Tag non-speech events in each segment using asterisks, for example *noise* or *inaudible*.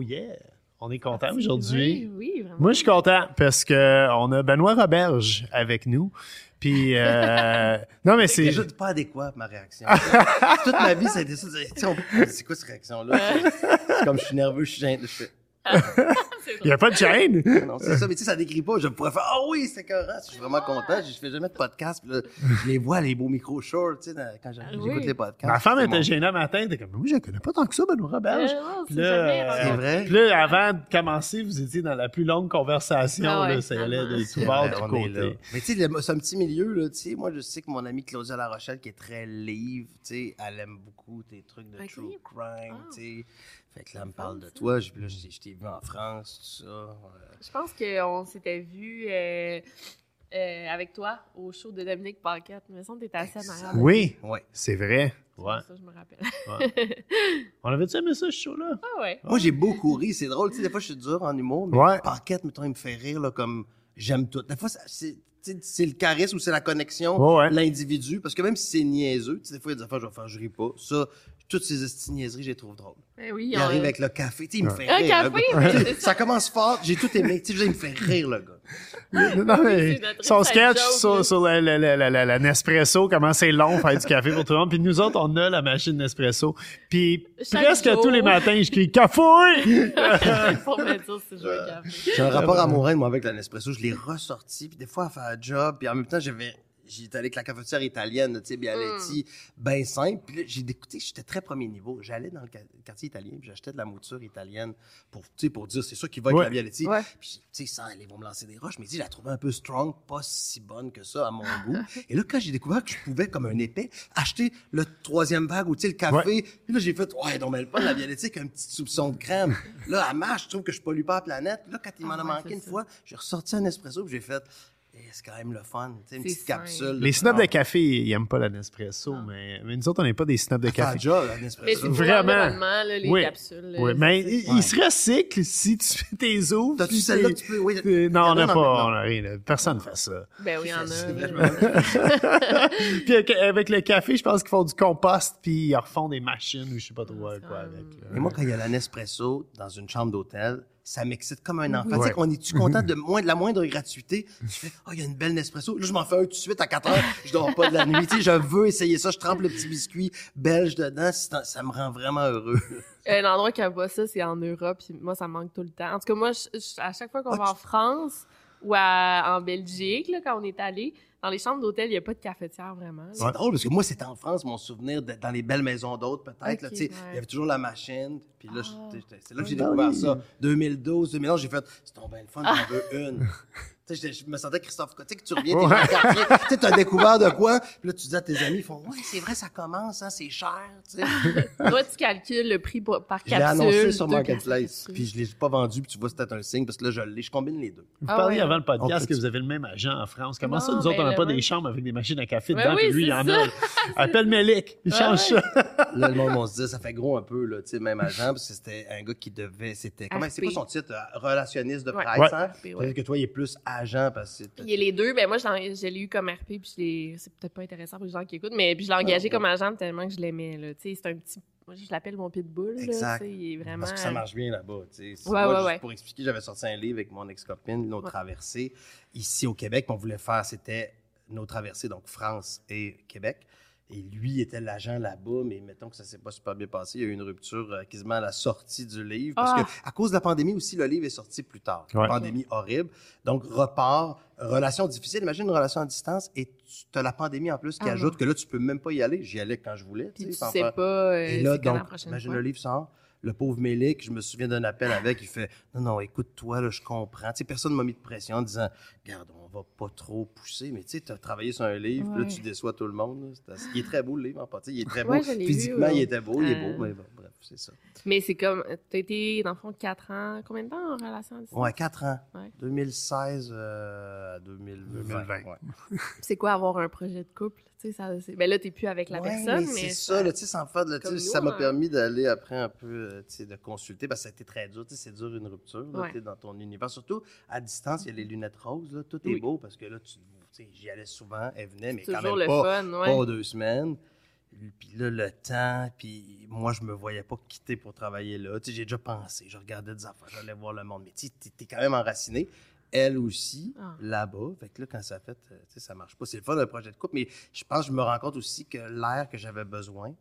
Oh yeah! On est content aujourd'hui. Oui, oui, vraiment. Moi, je suis content parce que on a Benoît Roberge avec nous. Puis, euh, *laughs* non, mais c'est. C'est juste pas adéquat, ma réaction. Toute ma vie, été ça. C'est quoi cette réaction-là? C'est comme je suis nerveux, je suis gêné. Je fais, Il n'y a pas de chaîne. non, c'est ça, mais tu sais, ça décrit pas. Je pourrais faire, ah oui, c'est correct. Je suis vraiment content. Je fais jamais de podcast. Puis là, je les vois, les beaux micros shorts, tu sais, quand j'arrive, oui. j'écoute les podcasts. Ma femme était gênée un matin. Elle était comme, moi, je ne connais pas tant que ça, Benoît Roberge. Euh, c'est euh, C'est vrai? Puis là, avant de commencer, vous étiez dans la plus longue conversation. Ah ouais, là, ça allait de tout bord, du côté. Mais tu sais, c'est un petit milieu, là, tu sais. Moi, je sais que mon amie Claudia La Rochelle, qui est très livre, tu sais, elle aime beaucoup tes trucs de true crime, Ah. tu sais. Fait que là, elle me parle de toi. Je- Puis là, je je t'ai vu en France, tout ça. euh, Je pense qu'on s'était vu euh, euh, avec toi au show de Dominique Paquette. Me semble que t'étais assis en arrière. Oui, Ouais. c'est vrai. Ouais. Ça, je me rappelle. *laughs* On avait-tu aimé ça, ce show-là? Ah ouais. Moi, j'ai beaucoup ri. C'est drôle. Tu sais, des fois, je suis dur en humour, mais Ouais. Paquette, mettons, il me fait rire, là, comme j'aime tout. Des fois, ça- c'est. C'est le charisme ou c'est la connexion, ouais. l'individu. Parce que même si c'est niaiseux, tu sais, des fois, il y a des affaires, je vais faire, je ris pas. Ça, toutes ces niaiseries, je les trouve drôles. Eh oui, Il on- arrive avec le café, tu sais, il me fait Un rire. café, mais sais, c'est ça commence fort, j'ai tout aimé. Tu sais, je veux dire, il me fait rire, le gars. Non, mais son sketch joke, sur, la, la, la, la, la- la Nespresso, comment c'est long faire du café pour tout le monde. Puis nous autres, on a la machine Nespresso. Puis Chaque presque jour. tous les matins, je crie « Café! Un café. J'ai un rapport amoureux, moi, avec la Nespresso. Je l'ai ressorti, puis des fois, à faire un job, puis en même temps, j'avais... J'étais allé avec la cafetière italienne, tu sais, Bialetti, ben simple. Puis là, j'ai écouté, j'étais très premier niveau. J'allais dans le quartier italien, puis j'achetais de la mouture italienne pour, tu sais, pour dire, c'est ça qui va avec Ouais. la Bialetti. Ouais. Puis, tu sais, aller, ils vont me lancer des roches, mais tu sais, je la trouvais un peu strong, pas si bonne que ça à mon goût. *laughs* Et là, quand j'ai découvert que je pouvais, comme un épais, acheter le troisième bag ou, tu sais, le café, Ouais. puis là, j'ai fait, ouais, donc, mais le pas la Bialetti avec un petit soupçon de crème. Là, à marche, je trouve que je pollue pas la planète. Puis là, quand il m'en Ah a ouais, manqué une ça. fois, j'ai ressorti un espresso, puis j'ai fait, c'est quand même le fun, tu sais, une petite capsule. Les snobs de café, ils aiment pas la Nespresso, mais, mais nous autres, on n'est pas des snobs de Ah, café. déjà, la Mais Nespresso. pour Vraiment. là, les Oui. capsules. Oui, mais c'est- il, il se recycle si tu fais tes ouvres. T'as-tu celle-là que tu peux- oui, Non, on n'a pas, on a rien. là. Personne ne fait ça. Ben oui, il y en a. *laughs* Puis avec- le café, je pense qu'ils font du compost, puis ils refont des machines ou je sais pas trop euh, quoi avec. Et moi, quand il y a la Nespresso dans une chambre d'hôtel, ça m'excite comme un enfant. Tu sais, qu'on est-tu content de, *laughs* moins, de la moindre gratuité? Je fais, oh, il y a une belle Nespresso. Là, je m'en fais un tout de suite à 4 heures. Je dors pas de la nuit. Tu sais, je veux essayer ça. Je trempe le petit biscuit belge dedans. Ça me rend vraiment heureux. *laughs* Un endroit qui a pas ça, c'est en Europe. Puis moi, ça me manque tout le temps. En tout cas, moi, je- je- à chaque fois qu'on Ah, va tu- en France ou à- en Belgique, là, quand on est allé, dans les chambres d'hôtel, il n'y a pas de cafetière vraiment. C'est drôle parce que moi, c'était en France, mon souvenir dans les belles maisons d'hôtes, peut-être. ouais. Il y avait toujours la machine. Puis là, Ah. c'est là que j'ai Ah, découvert ça. 2012, 2011, j'ai fait, c'est tombé le fun, j'en veux une. *laughs* Tu sais, j'étais- je me sentais Christophe Côté, que tu reviens, t'es dans le quartier, *laughs* tu sais, t'as découvert de quoi, puis là, tu dis à tes amis, ils font, ouais, c'est vrai, ça commence, hein, c'est cher, tu sais. *laughs* Toi, tu calcules le prix par par Je l'ai capsule. annoncé sur Marketplace, puis je l'ai pas vendu, puis tu vois, c'était un signe, parce que là, je l'ai, je combine les deux. Vous Ah parliez ouais. avant le podcast que vous avez le même agent en France. Comment Non, ça, nous autres, ben, on n'a pas le des chambres avec des machines à café Ben dedans, oui, puis lui, il en a. *laughs* Appelle Melik, il change ouais. ça. Là, le monde, on se dit, ça fait gros un peu, là, tu sais, même agent, parce que c'était un gars qui devait, c'était, comment, c'est quoi son titre? euh, Relationniste de Ouais. presse, Ouais. hein? Ouais. Que toi, il est plus agent parce que Il y a les deux. Ben moi, je l'ai eu comme RP, puis je c'est peut-être pas intéressant pour les gens qui écoutent, mais puis je l'ai engagé ouais. comme agent tellement que je l'aimais. là. Tu sais, c'est un petit. Moi, je l'appelle mon pitbull. là, Exact. tu sais, il est vraiment. Parce que ça marche bien là-bas. tu sais. Ouais, Moi, ouais, juste ouais. Pour expliquer, j'avais sorti un livre avec mon ex-copine, Nos traversées, ici au Québec. On voulait faire, c'était Nos traversées, donc France et Québec. Et lui était l'agent là-bas, mais mettons que ça s'est pas super bien passé. Il y a eu une rupture euh, quasiment à la sortie du livre. Parce Ah. que à cause de la pandémie aussi, le livre est sorti plus tard. Ouais. Pandémie horrible. Donc, repart, relation difficile. Imagine une relation à distance et tu as la pandémie en plus qui Ah, ajoute non. que là, tu peux même pas y aller. J'y allais quand je voulais. Puis tu sais, pas. euh, et là, la donc, prochaine imagine fois? le livre sort. Le pauvre Mélic, je me souviens d'un appel avec, il fait Non, non, écoute-toi, là, je comprends. Tu sais, personne ne m'a mis de pression en disant Regarde, on va pas trop pousser, mais tu sais, tu as travaillé sur un livre, puis là, tu déçois tout le monde. là. Il est très beau, le livre, en partie. Il est très beau. Ouais, vu, Physiquement, il était beau, il est Euh. beau, mais bon, c'est ça. Mais c'est comme. T'as été, dans le fond, 4 ans. Combien de temps en relation à distance? Ouais, 4 ans. Ouais. 2016 euh, à 2020. 2020. ouais. C'est quoi avoir un projet de couple? Tu sais, ça, c'est- ben là, t'es plus avec la Ouais, personne, mais. c'est ça, là, tu sais, sans faire de tu ça m'a hein. permis d'aller après un peu, euh, tu sais, de consulter, parce que ça a été très dur, tu sais, c'est dur une rupture, là, Ouais. tu sais, dans ton univers. Surtout, à distance, il y a les lunettes roses, là, tout est beau, parce que là, tu tu sais, j'y allais souvent, elle venait, mais C'est quand toujours même le pas, fun, pas deux semaines. Puis là, le temps, puis moi, je me voyais pas quitter pour travailler là. Tu sais, j'ai déjà pensé, je regardais des affaires, j'allais voir le monde, mais tu t'es quand même enraciné. Elle aussi, Ah. là-bas. Fait que là, quand ça fait, euh, tu sais, ça marche pas. C'est le fun d'un projet de couple, mais je pense que je me rends compte aussi que l'air que j'avais besoin,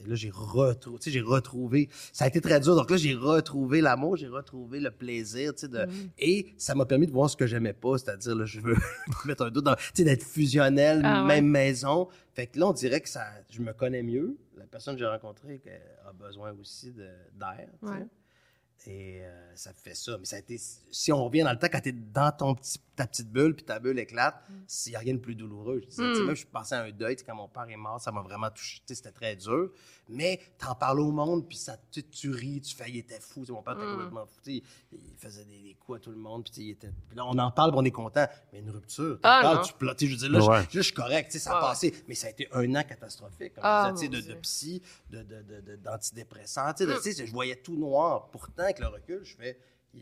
et là, j'ai retrouvé, j'ai retrouvé, ça a été très dur. Donc là, j'ai retrouvé l'amour, j'ai retrouvé le plaisir, tu sais, de, Mm. et ça m'a permis de voir ce que j'aimais pas, c'est-à-dire, là, je veux *laughs* mettre un doute dans, tu sais, d'être fusionnel, Ah ouais. même maison. Fait que là, on dirait que ça, je me connais mieux. La personne que j'ai rencontrée a besoin aussi d'air. Ouais. Et euh, ça fait ça. Mais ça a été. Si on revient dans le temps, quand tu es dans ton petit, ta petite bulle, puis ta bulle éclate, il n'y a rien de plus douloureux. Je disais, tu sais, Mm. Même, je pensais à un deuil. Quand mon père est mort, ça m'a vraiment touché. C'était très dur. Mais t'en parles au monde, puis ça, tu, tu ris, tu fais, il était fou. Mon père était Mm. complètement fou. Il, il faisait des, des coups à tout le monde. Puis il était... puis là, on en parle, puis on est content. Mais une rupture, Ah, parles, tu sais, Je veux dire, là, je- Ouais. là, je, suis correct. Ça a passé. Mais ça a été un an catastrophique. Comme Ah, je disais, tu sais, mon de, de psy, de, de, de, Mm. je voyais tout noir. Pourtant, avec le recul, je fais,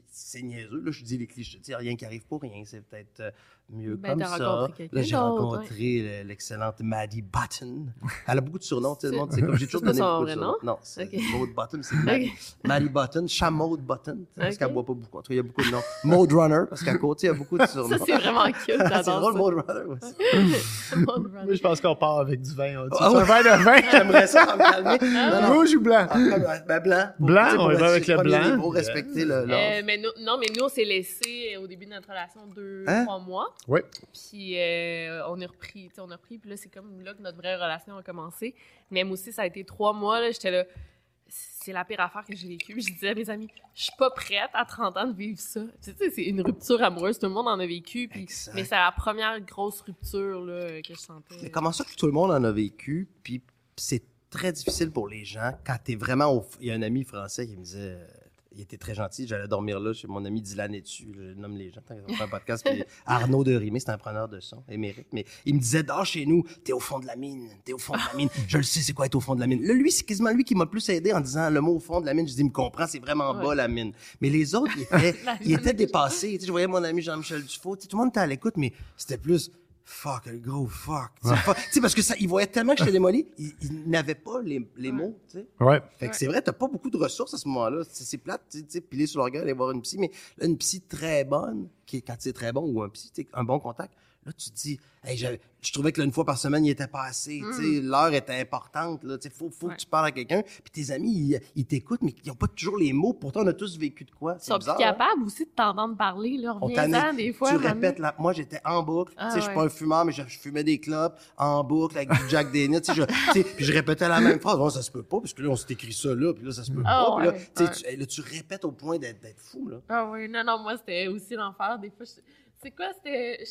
c'est niaiseux. Là, je dis les clichés. Tu sais, rien qui arrive pour rien. C'est peut-être euh, mieux Ben, comme ça. Là, j'ai rencontré le- l'excellente Maddie Button. Elle a beaucoup de surnoms. Tu sais, le monde, c'est comme j'ai *laughs* toujours donné son beaucoup de vrai surnoms. nom? Non, c'est Ok. Maud Button, c'est Maddie. Maddie Button, Chamaude Button, parce Ok. qu'elle boit pas beaucoup. En tout cas, il y a beaucoup de noms. Maud Runner, parce qu'à côté, il y a beaucoup de surnoms. Ça, c'est vraiment cute. *laughs* c'est drôle. Maud Runner aussi. *laughs* Moi, je pense qu'on part avec du vin. On dit, Ah un verre de vin. J'aimerais ça pour me calmer. Non. Rouge ou blanc? Ah, ben, blanc. Pour- Blanc, pour on va avec le blanc. niveau, respecter le. Euh, l'ordre. mais nous, non, mais nous, on s'est laissé au début de notre relation deux, Hein? trois mois. Oui. Puis euh, on a repris, tu sais, on a repris. Puis là, c'est comme là que notre vraie relation a commencé. Mais moi aussi, ça a été trois mois. là, J'étais là, c'est la pire affaire que j'ai vécue. Puis je disais à mes amis, je suis pas prête à 30 ans de vivre ça. Tu sais, c'est une rupture amoureuse. Tout le monde en a vécu. Puis, mais c'est la première grosse rupture là, que je sentais. Mais comment ça que tout le monde en a vécu, puis c'est très difficile pour les gens quand t'es vraiment au... Il y a un ami français qui me disait... Il était très gentil. J'allais dormir là chez mon ami Dylan Etu. Je nomme les gens. Qu'ils ont fait un podcast. Puis *laughs* Arnaud de Rimé, c'est un preneur de son, émérite. Mais il me disait, dors chez nous. T'es au fond de la mine. T'es au fond de la mine. *laughs* Je le sais, c'est quoi être au fond de la mine. Là, lui, c'est quasiment lui qui m'a plus aidé en disant le mot au fond de la mine. Je dis, il me comprend, c'est vraiment Ouais. bas la mine. Mais les autres, ils *laughs* étaient, ils étaient dépassés. Tu sais, je voyais mon ami Jean-Michel Dufault. Tu sais, tout le monde était à l'écoute, mais c'était plus fuck, le gros fuck. Tu sais, fuck. Tu sais, parce que ça, ils voyaient tellement que j'étais démoli, ils, ils n'avaient pas les, les mots, tu sais. Ouais. Fait que c'est vrai, t'as pas beaucoup de ressources à ce moment-là. C'est c'est plate, tu sais, piler sur l'orgueil, aller voir une psy, mais là, une psy très bonne, qui est, quand c'est très bon, ou un psy, tu sais, un bon contact, là, tu te dis, hey, je trouvais que là, une fois par semaine, il était pas assez, tu sais, l'heure était importante, sais, faut, faut Mm. Ouais. que tu parles à quelqu'un, puis tes amis, ils, ils t'écoutent, mais ils ont pas toujours les mots, pourtant, on a tous vécu de quoi. Ils C'est bizarre, hein? capables aussi de t'entendre parler. Là, des fois. tu répètes la... Moi, j'étais en boucle. Ah je suis ouais. pas un fumeur, mais je, je fumais des clopes en boucle avec du Jack sais, je, puis je répétais la même phrase. Bon, ça se peut pas, parce que là, on s'est écrit ça là, puis là, ça se peut Ah pas. Puis là, tu là, tu répètes au point d'être fou, là. Ah oui, non, non, moi, c'était aussi l'enfer. Des fois, c'est quoi? C'était.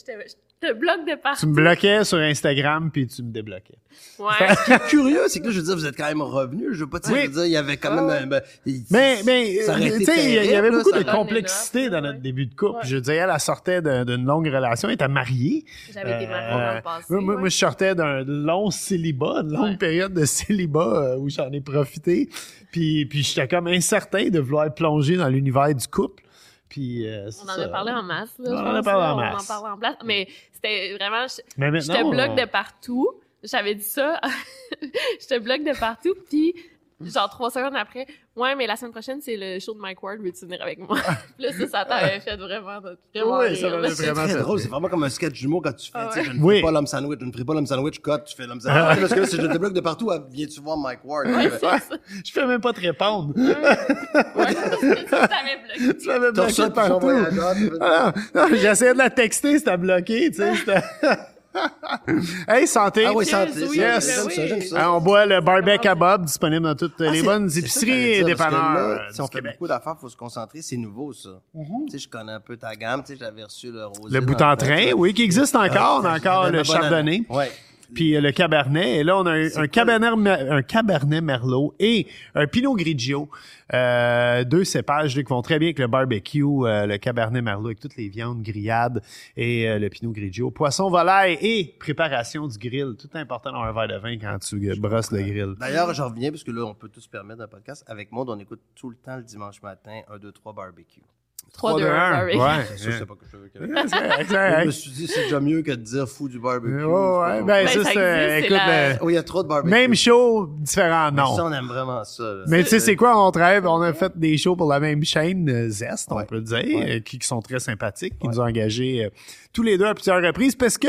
Te, bloque de Tu partout. me bloquais sur Instagram, puis tu me débloquais. Ouais. Ce qui est curieux, c'est que là, je veux dire, vous êtes quand même revenu. Je veux pas te dire, Oui. je veux dire, il y avait quand même ouais. un. ben, il- Mais, mais euh, tu sais, il y- avait là, beaucoup de complexité dans Ouais. notre début de couple. Ouais. Je veux dire, elle sortait d'un- d'une longue relation, elle était mariée. J'avais été mariée Euh, dans le passé. moi, moi, ouais. moi, je sortais d'un long célibat, une longue Ouais. période de célibat euh, où j'en ai profité. Puis, puis j'étais comme incertain de vouloir plonger dans l'univers du couple. Puis, euh, On en ça. a parlé en masse. Là, On en a parlé en On masse. en parle en place. Mais c'était vraiment... je- Mais Je te bloque on- de partout. *laughs* J'avais dit ça. *laughs* je te bloque de partout. Puis, *laughs* genre, trois secondes après, ouais, mais la semaine prochaine, c'est le show de Mike Ward. Veux-tu venir avec moi? *laughs* Là, ça, ça t'avait fait vraiment, vraiment Oui, ça m'avait C'est vraiment très fait drôle, c'est vraiment comme un sketch d'humour quand tu fais, Ah tu sais, ouais. je ne Oui. pas l'homme sandwich, je ne ferai pas l'homme sandwich, cut, tu fais l'homme sandwich. Parce que là, si je te débloque de partout, ah, viens-tu voir Mike Ward? Ouais, c'est ça. Je fais même pas te répondre. Ouais, ça t'avait bloqué. *laughs* tu m'avais bloqué partout. tu fais- Ah, j'essayais de la texter, c'était bloqué, tu sais. *laughs* hey, santé! Ah oui, santé, oui, oui. ça, ça. Ah, on boit le barbecue à Bob, disponible dans toutes Ah, les bonnes épiceries et dépanneurs là, euh, Si on fait Québec. beaucoup d'affaires, il faut se concentrer, c'est nouveau, ça. Tu sais, je connais un peu ta gamme, tu sais, j'avais reçu le rosé. Le bout en train, oui, qui existe encore. On a Ah, encore le chardonnay. année. Puis euh, le cabernet. Et là, on a un, un cabernet, un cabernet merlot et un pinot grigio. Euh, deux cépages là, qui vont très bien avec le barbecue, euh, le cabernet merlot avec toutes les viandes grillades et euh, le pinot grigio. Poisson, volaille et préparation du grill. Tout important dans un verre de vin quand tu brosses le grill. D'ailleurs, j'en reviens, parce que là, on peut tous se permettre un podcast. Avec Maud, on écoute tout le temps le dimanche matin, 1, 2, 3 barbecue. 3, 2, 1, Ouais. C'est sûr, c'est pas que je veux Je me suis dit, c'est déjà mieux que de dire fou du barbecue. Ouais, ouais, ben, Ben, ça, ça c'est, écoute, la- euh, Oui, il y a trop de barbecue. même show, différent Mais nom. Ça, on aime vraiment ça. là. Mais tu sais, c'est quoi? On travaille, on a fait des shows pour la même chaîne, euh, Zest, on Ouais. peut le dire, Ouais. euh, qui, qui sont très sympathiques, qui nous ont engagés euh, tous les deux à plusieurs reprises parce que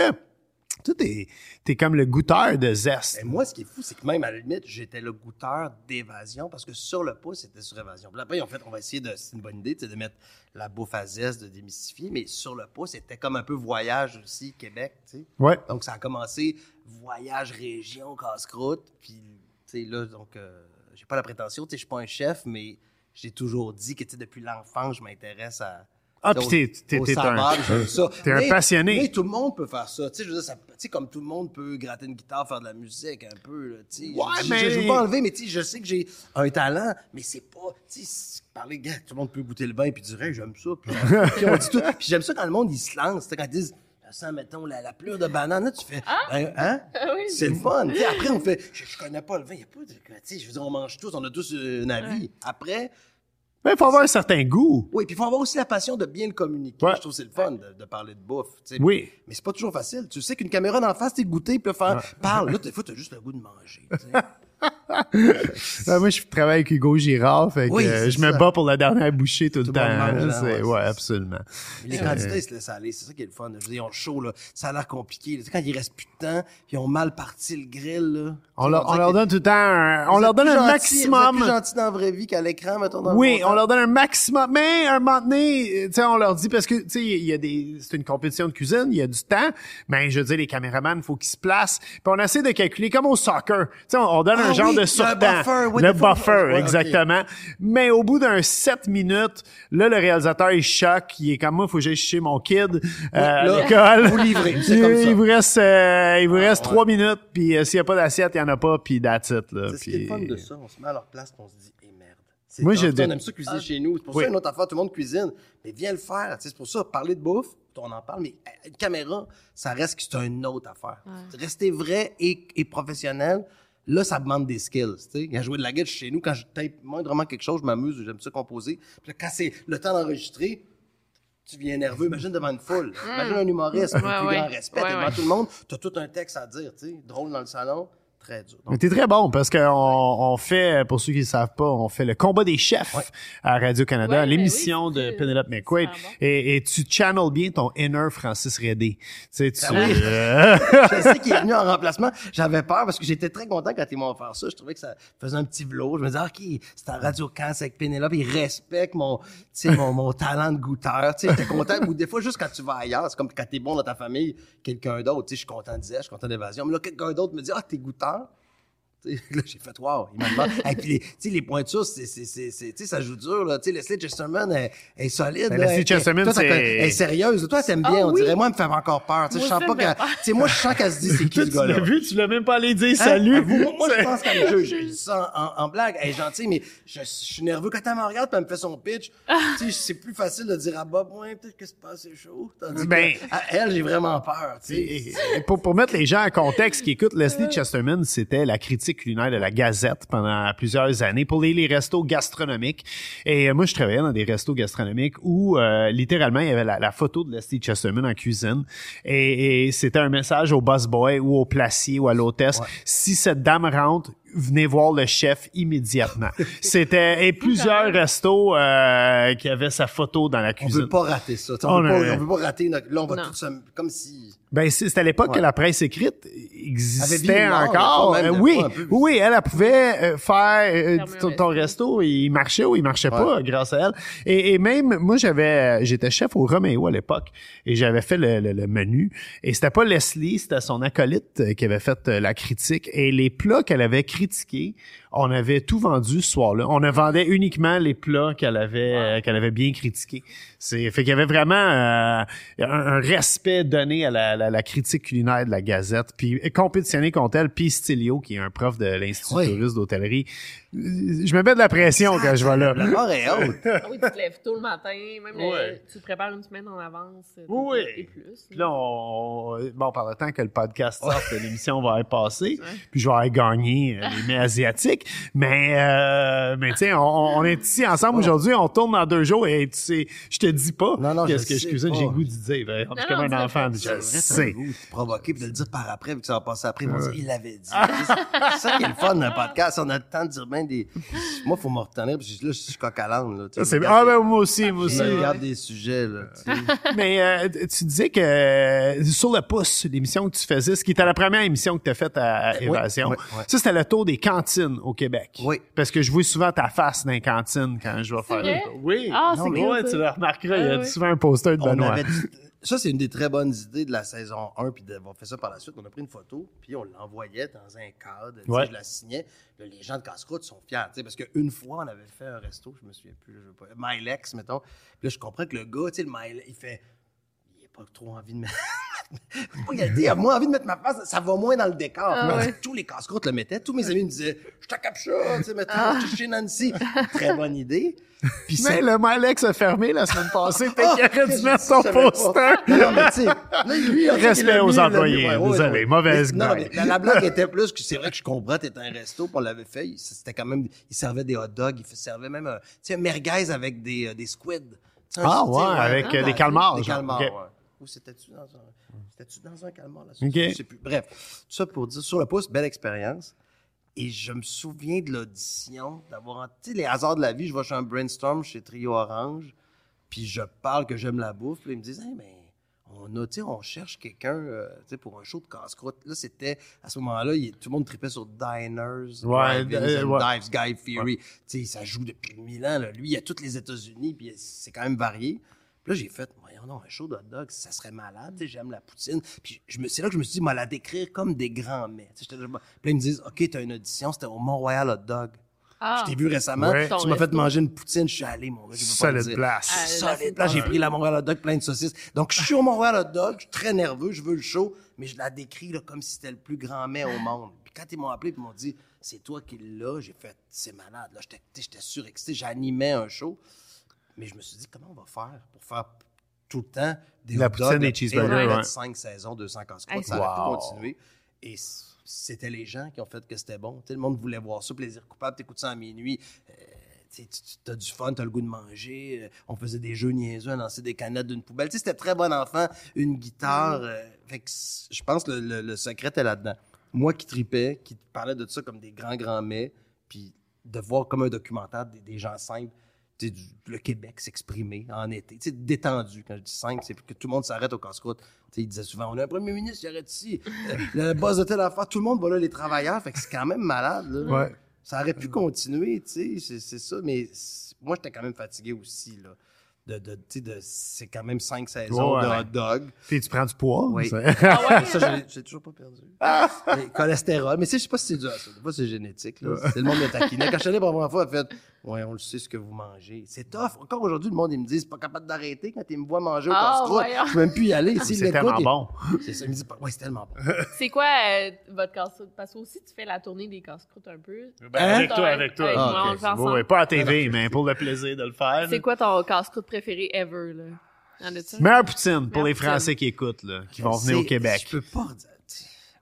toi, t'es, t'es comme le goûteur de Zest. Et moi, ce qui est fou, c'est que même à la limite, j'étais le goûteur d'évasion parce que sur le pouce, c'était sur évasion. Puis après, en fait, on va essayer de. C'est une bonne idée, de mettre la bouffe à zeste, de démystifier, mais sur le pouce, c'était comme un peu voyage aussi, Québec, tu sais. Ouais. Donc, ça a commencé voyage région, casse-croûte. Puis, tu sais, là, donc, euh, j'ai pas la prétention, tu sais, je suis pas un chef, mais j'ai toujours dit que, tu sais, depuis l'enfance, je m'intéresse à. Ah, puis t'es- t'es- t'es un- *laughs* t'es un Mais- passionné. Mais tout le monde peut faire ça. Tu sais, je veux dire, ça- tu sais, comme tout le monde peut gratter une guitare, faire de la musique un peu, là, tu sais. Ouais, je, je- mais- je veux pas enlever, mais tu sais, je sais que j'ai un talent, mais c'est pas, tu sais, parler, gars, tout le monde peut goûter le vin puis dire, hey, j'aime ça. Puis, *laughs* puis on dit tout. Puis j'aime ça quand le monde, il se lance, tu sais, quand ils disent, ça sent, mettons, la, la pleure de banane, là, tu fais, ben, hein? *laughs* Ah oui. C'est le fun. Tu sais, après, on fait, je, je connais pas le vin, il y a pas de, tu sais, je veux dire, on mange tous, on a tous un avis. Après, Mais il faut avoir un certain goût. oui, puis il faut avoir aussi la passion de bien le communiquer. Ouais. Je trouve que c'est le fun de, de parler de bouffe. tu sais. Oui. Mais c'est pas toujours facile. Tu sais qu'une caméra d'en face, t'es goûté, puis faire parle. Là, des fois, t'as juste le goût de manger. *laughs* *laughs* Ben, moi, je travaille avec Hugo Girard, fait que Oui, euh, je me bats pour la dernière bouchée tout, Tout le temps. hein, ouais, absolument. Mais les candidats, ils se laissent aller. C'est ça qui est le fun. Je veux dire, ils ont chaud, là. Ça a l'air compliqué. Tu sais, quand il reste plus de temps, puis ils ont mal parti le grill, là. On leur, on leur donne tout le temps un, on leur donne un maximum. Plus gentil dans la vraie vie qu'à l'écran, mettons, dans Oui, on leur donne un maximum. Mais un moment donné, tu sais, on leur dit parce que tu sais, il y a des, c'est une compétition de cuisine, il y a du temps. Mais je veux dire, les caméramans, il faut qu'ils se placent. Puis on essaie de calculer comme au soccer. Tu sais, on, on donne Ah un genre oui, de le surtemps, buffer, oui, le buffer, ouais, exactement. Mais au bout d'un 7 minutes, là, le réalisateur il choque, il est comme moi, il faut que j'aille chercher mon kid euh, à l'école. vous livrez, c'est il, comme ça. il vous reste, euh, il vous reste ouais. trois minutes. Puis euh, s'il y a pas d'assiette, il y en a pas. Puis that's it là. C'est ce qui est le fun de ça. On se met à leur place et on se dit, eh merde. Moi, sais, dé- On aime ça cuisiner Ah. chez nous. C'est pour Oui. ça, une autre affaire, tout le monde cuisine. Mais viens le faire. C'est pour ça, parler de bouffe, on en parle, mais euh, une caméra, ça reste que c'est une autre affaire. Rester vrai et, et professionnel, là, ça demande des skills. Tu sais, quand je joue de la guitare chez nous, quand je tape moindrement quelque chose, je m'amuse, j'aime ça composer. Puis là, quand c'est le temps d'enregistrer, tu viens nerveux. Imagine devant une foule. Imagine un humoriste, Ouais, le plus ouais. grand respect. Ouais, devant tout le monde, t'as tout un texte à dire, tu sais. Drôle dans le salon, très dur. Donc, Mais t'es très bon parce qu'on on fait, pour ceux qui ne savent pas, on fait le combat des chefs à Radio-Canada, Ouais, l'émission ben oui, de Penelope McQuaid. bon. Et, et tu channels bien ton inner Francis Redé. Tu sais, tu, Ah oui. euh, *laughs* je sais qu'il est venu en remplacement. J'avais peur parce que j'étais très content quand ils m'ont offert ça. Je trouvais que ça faisait un petit vlog. Je me disais, OK, c'est en radio can c'est avec Pénélope. Ils respectent mon, tu sais, mon, mon talent de goûteur. Tu sais, j'étais content. Ou des fois, juste quand tu vas ailleurs, c'est comme quand t'es bon dans ta famille, quelqu'un d'autre. Tu sais, je suis content d'Isère, je suis content d'évasion. Mais là, quelqu'un d'autre me dit, ah, t'es goûteur. Tu sais, *laughs* Là, j'ai fait, wow, il m'a demandé. Et puis, les, tu sais, les pointures, c'est, c'est, c'est, c'est- tu sais, ça joue dur, là. Tu sais, Leslie Chesterman est, est solide. Ben, là. Leslie Chesterman, c'est- Elle est sérieuse. Toi, t'aimes bien, Ah on oui. dirait. Moi, elle me fait encore peur. Tu sais, je Moi sens pas qu'elle, tu sais, moi, je sens qu'elle se dit, c'est qui *laughs* ce tu l'as gars-là? vu, tu l'as même pas allé dire Hein? salut. Moi, moi, je pense qu'elle me juge. *laughs* Je dis ça en, en blague. Elle est gentille, mais je, je suis nerveux quand elle me regarde et elle me fait son pitch. tu sais, c'est plus facile de dire à Bob, ouais, peut-être que c'est pas assez chaud. Tandis Ben- que à elle, j'ai vraiment peur. Tu sais. Pour, pour mettre les gens en contexte qui écoutent, Leslie Chesterman, c'était la critique culinaire de la Gazette pendant plusieurs années pour les, les restos gastronomiques. Et euh, moi, je travaillais dans des restos gastronomiques où euh, littéralement il y avait la, la photo de Leslie Chesterman en cuisine et, et c'était un message au busboy ou au placier ou à l'hôtesse. Si cette dame rentre, venez voir le chef immédiatement. *laughs* C'était et plusieurs restos euh, qui avaient sa photo dans la On cuisine. veut pas rater ça. On, On veut, a- pas, on veut pas rater notre... Là, on va Non. tout se... Comme si... Ben, c'est- c'était à l'époque que la presse écrite existait mort, encore. Euh, oui, oui, elle, elle pouvait euh, faire euh, ton, ton resto, il marchait ou il marchait Ouais. pas grâce à elle. Et, et même, moi, j'avais, j'étais chef au Roméo à l'époque et j'avais fait le, le- le menu. Et c'était pas Leslie, c'était son acolyte qui avait fait la critique. Et les plats qu'elle avait critiqués, on avait tout vendu ce soir-là. On ne vendait uniquement les plats qu'elle avait, euh, qu'elle avait bien critiqués. C'est, fait qu'il y avait vraiment euh, un, un respect donné à la, la- la critique culinaire de la Gazette, puis compétitionné contre elle, puis Stilio, qui est un prof de l'Institut Oui. touriste d'hôtellerie. Je me mets de la pression quand je vais là. La barre est haute. *laughs* Ah oui, tu te lèves tôt le matin, même le- tu te prépares une semaine en avance. euh, Oui. Et plus. Puis là, on, on- bon, par le temps que le podcast *laughs* sorte, l'émission va être passée, Ouais. puis je vais avoir gagné euh, les mets asiatiques. Mais, euh, mais sais, on, on est ici ensemble aujourd'hui, on tourne dans deux jours et tu sais, je te dis pas Non, non, qu'est-ce je que je cuisine, j'ai le goût de dire. ben, Je suis comme un enfant, je vrai, sais. goût de provoquer puis de le dire par après, puis que ça va passer après. Ils vont dire, il l'avait dit. C'est ça qui est le fun d'un podcast. On a le temps de dire bien des. Moi, il faut me retenir, parce que là, je suis coq à l'âne, Ah ben moi aussi, moi aussi. je me garde des sujets, là. *laughs* Mais euh, tu disais que euh, sur le pouce, l'émission que tu faisais, ce qui était la première émission que tu as faite à, Évasion, oui, oui. ça c'était le tour des cantines au Québec. Oui. Parce que je vois souvent ta face dans les cantines quand je vais faire vrai? le tour. Oui. Ah, Non, c'est mais cool, ouais, tu le remarqueras, il y a Ah, oui. souvent un poster de On Benoît. avait dit- *laughs* Ça, c'est une des très bonnes idées de la saison 1, puis d'avoir fait ça par la suite. On a pris une photo, puis on l'envoyait dans un cadre. Ouais. Je la signais. Là, les gens de casse-croûte sont fiers, tu sais, parce qu'une fois, on avait fait un resto, je me souviens plus, je veux pas, Milex, mettons. Puis là, je comprends que le gars, tu sais, il fait. Il n'a pas trop envie de mettre. *laughs* *laughs* il a dit, il a moins envie de mettre ma face, ça va moins dans le décor. Ah, ouais. Tous les casse-croûtes le mettaient. Tous mes amis me disaient, je t'accapche ça, tu sais, mettons, suis chez Nancy. Très bonne idée. Puis Mais le Malex a fermé la semaine passée, peut-être Ah, qu'il aurait dû mettre son poster. non, mais tu sais, lui, en Respect aux mis, employés. Ouais, Désolé, ouais. mauvaise Mais- non, mais la, la blague était plus que c'est vrai que je comprends, t'étais un resto, puis on l'avait fait. il- C'était quand même, il servait des hot dogs, il servait même un, tu sais, un merguez avec des, euh, des squids. Ah, ouais, avec, euh, ah, des calmars, Des genre. calmars. Ou c'était-tu dans un, c'était-tu dans un calmar, là? Ok. Je sais plus. Bref, tout ça pour dire, sur le pouce, belle expérience. Et je me souviens de l'audition, d'avoir, tu sais, les hasards de la vie, je vais chez un brainstorm chez Trio Orange, puis je parle que j'aime la bouffe, puis ils me disent, hey, mais on a, tu sais, on cherche quelqu'un, euh, tu sais, pour un show de casse-croûte. Là, c'était, à ce moment-là, tout le monde tripait sur Diners, Ouais, euh, ouais. Dives, Guy Fieri. Tu sais, ça joue depuis mille ans, là. Lui, il a tous les États-Unis, puis c'est quand même varié. Puis là, j'ai fait, voyons non, un show de hot dog, ça serait malade, tu sais, j'aime la poutine. Puis je me, c'est là que je me suis dit, moi, la décrire comme des grands mets. Tu sais, j'étais là, Puis là, ils me disent, OK, t'as une audition, c'était au Mont-Royal Hot Dog. Ah. Je t'ai vu récemment, Ouais. tu m'as fait manger une poutine, je suis allé, mon gars, Solide place. Ah, Solide. là, Là, j'ai pris la Montréal Hot Dog plein de saucisses. Donc, je suis au Montréal Hot Dog, je suis très nerveux, je veux le show, mais je la décris là, comme si c'était le plus grand mets au monde. Puis quand ils m'ont appelé et m'ont dit, c'est toi qui l'as, j'ai fait, c'est malade. Là, j'étais, tu sais, j'étais surexcité, j'animais un show. Mais je me suis dit, comment on va faire pour faire tout le temps des La poutine, cheeseburgers, on ouais. saisons, 200 casse Hey, ça a Wow. continué. Et c'était les gens qui ont fait que c'était bon. Le monde voulait voir ça, plaisir coupable, t'écoutes ça à minuit. euh, tu as du fun, tu as le goût de manger. euh, on faisait des jeux niaiseux, à lancer des canettes d'une poubelle. Tu sais, c'était très bon enfant, une guitare. euh, fait que je pense que le, le- le secret est là-dedans. Moi qui tripais, qui parlais de ça comme des grands, grands mets, puis de voir comme un documentaire des, des gens simples, le Québec s'exprimer en été. Tu sais, détendu. Quand je dis simple, c'est que tout le monde s'arrête au casse-croûte. Tu sais, il disait souvent, on a un premier ministre qui arrête ici. *laughs* Le boss de telle affaire, tout le monde va là, les travailleurs. Fait que c'est quand même malade. là. Ouais. Ça aurait pu continuer, tu sais, c'est- ça. Mais moi, j'étais quand même fatigué aussi, là. De, de, tu sais, de, c'est quand même cinq saisons Ouais, de hot dog. Puis tu prends du poids. Oui. ça. Ah ouais? Ça, je j'ai toujours pas perdu. *laughs* Mais cholestérol. Mais tu sais, je sais pas si c'est dû à ça. Des fois, c'est génétique. là. C'est le monde me taquinait. Quand je suis allé pour la première fois, elle a fait Ouais, on le sait ce que vous mangez. C'est tough. Encore aujourd'hui, le monde, ils me disent pas capable d'arrêter quand ils me voient manger au Ah, casse-croûte. voyons. Je peux même plus y aller. S'ils C'est tellement bon. C'est ça. Ils me disent Ouais, c'est tellement bon. C'est quoi euh, votre casse-croûte? Parce que aussi, tu fais la tournée des casse-croûtes un peu. Ben, Hein? Avec toi, avec toi. Ah, moi, ok, on le fait. Ouais, pas à TV, mais pour le plaisir de le faire. C'est quoi ton casse-croûte préféré ever, là? Meilleure poutine pour les poutine. Français qui écoutent, là, qui vont venir au Québec. Je peux pas dire.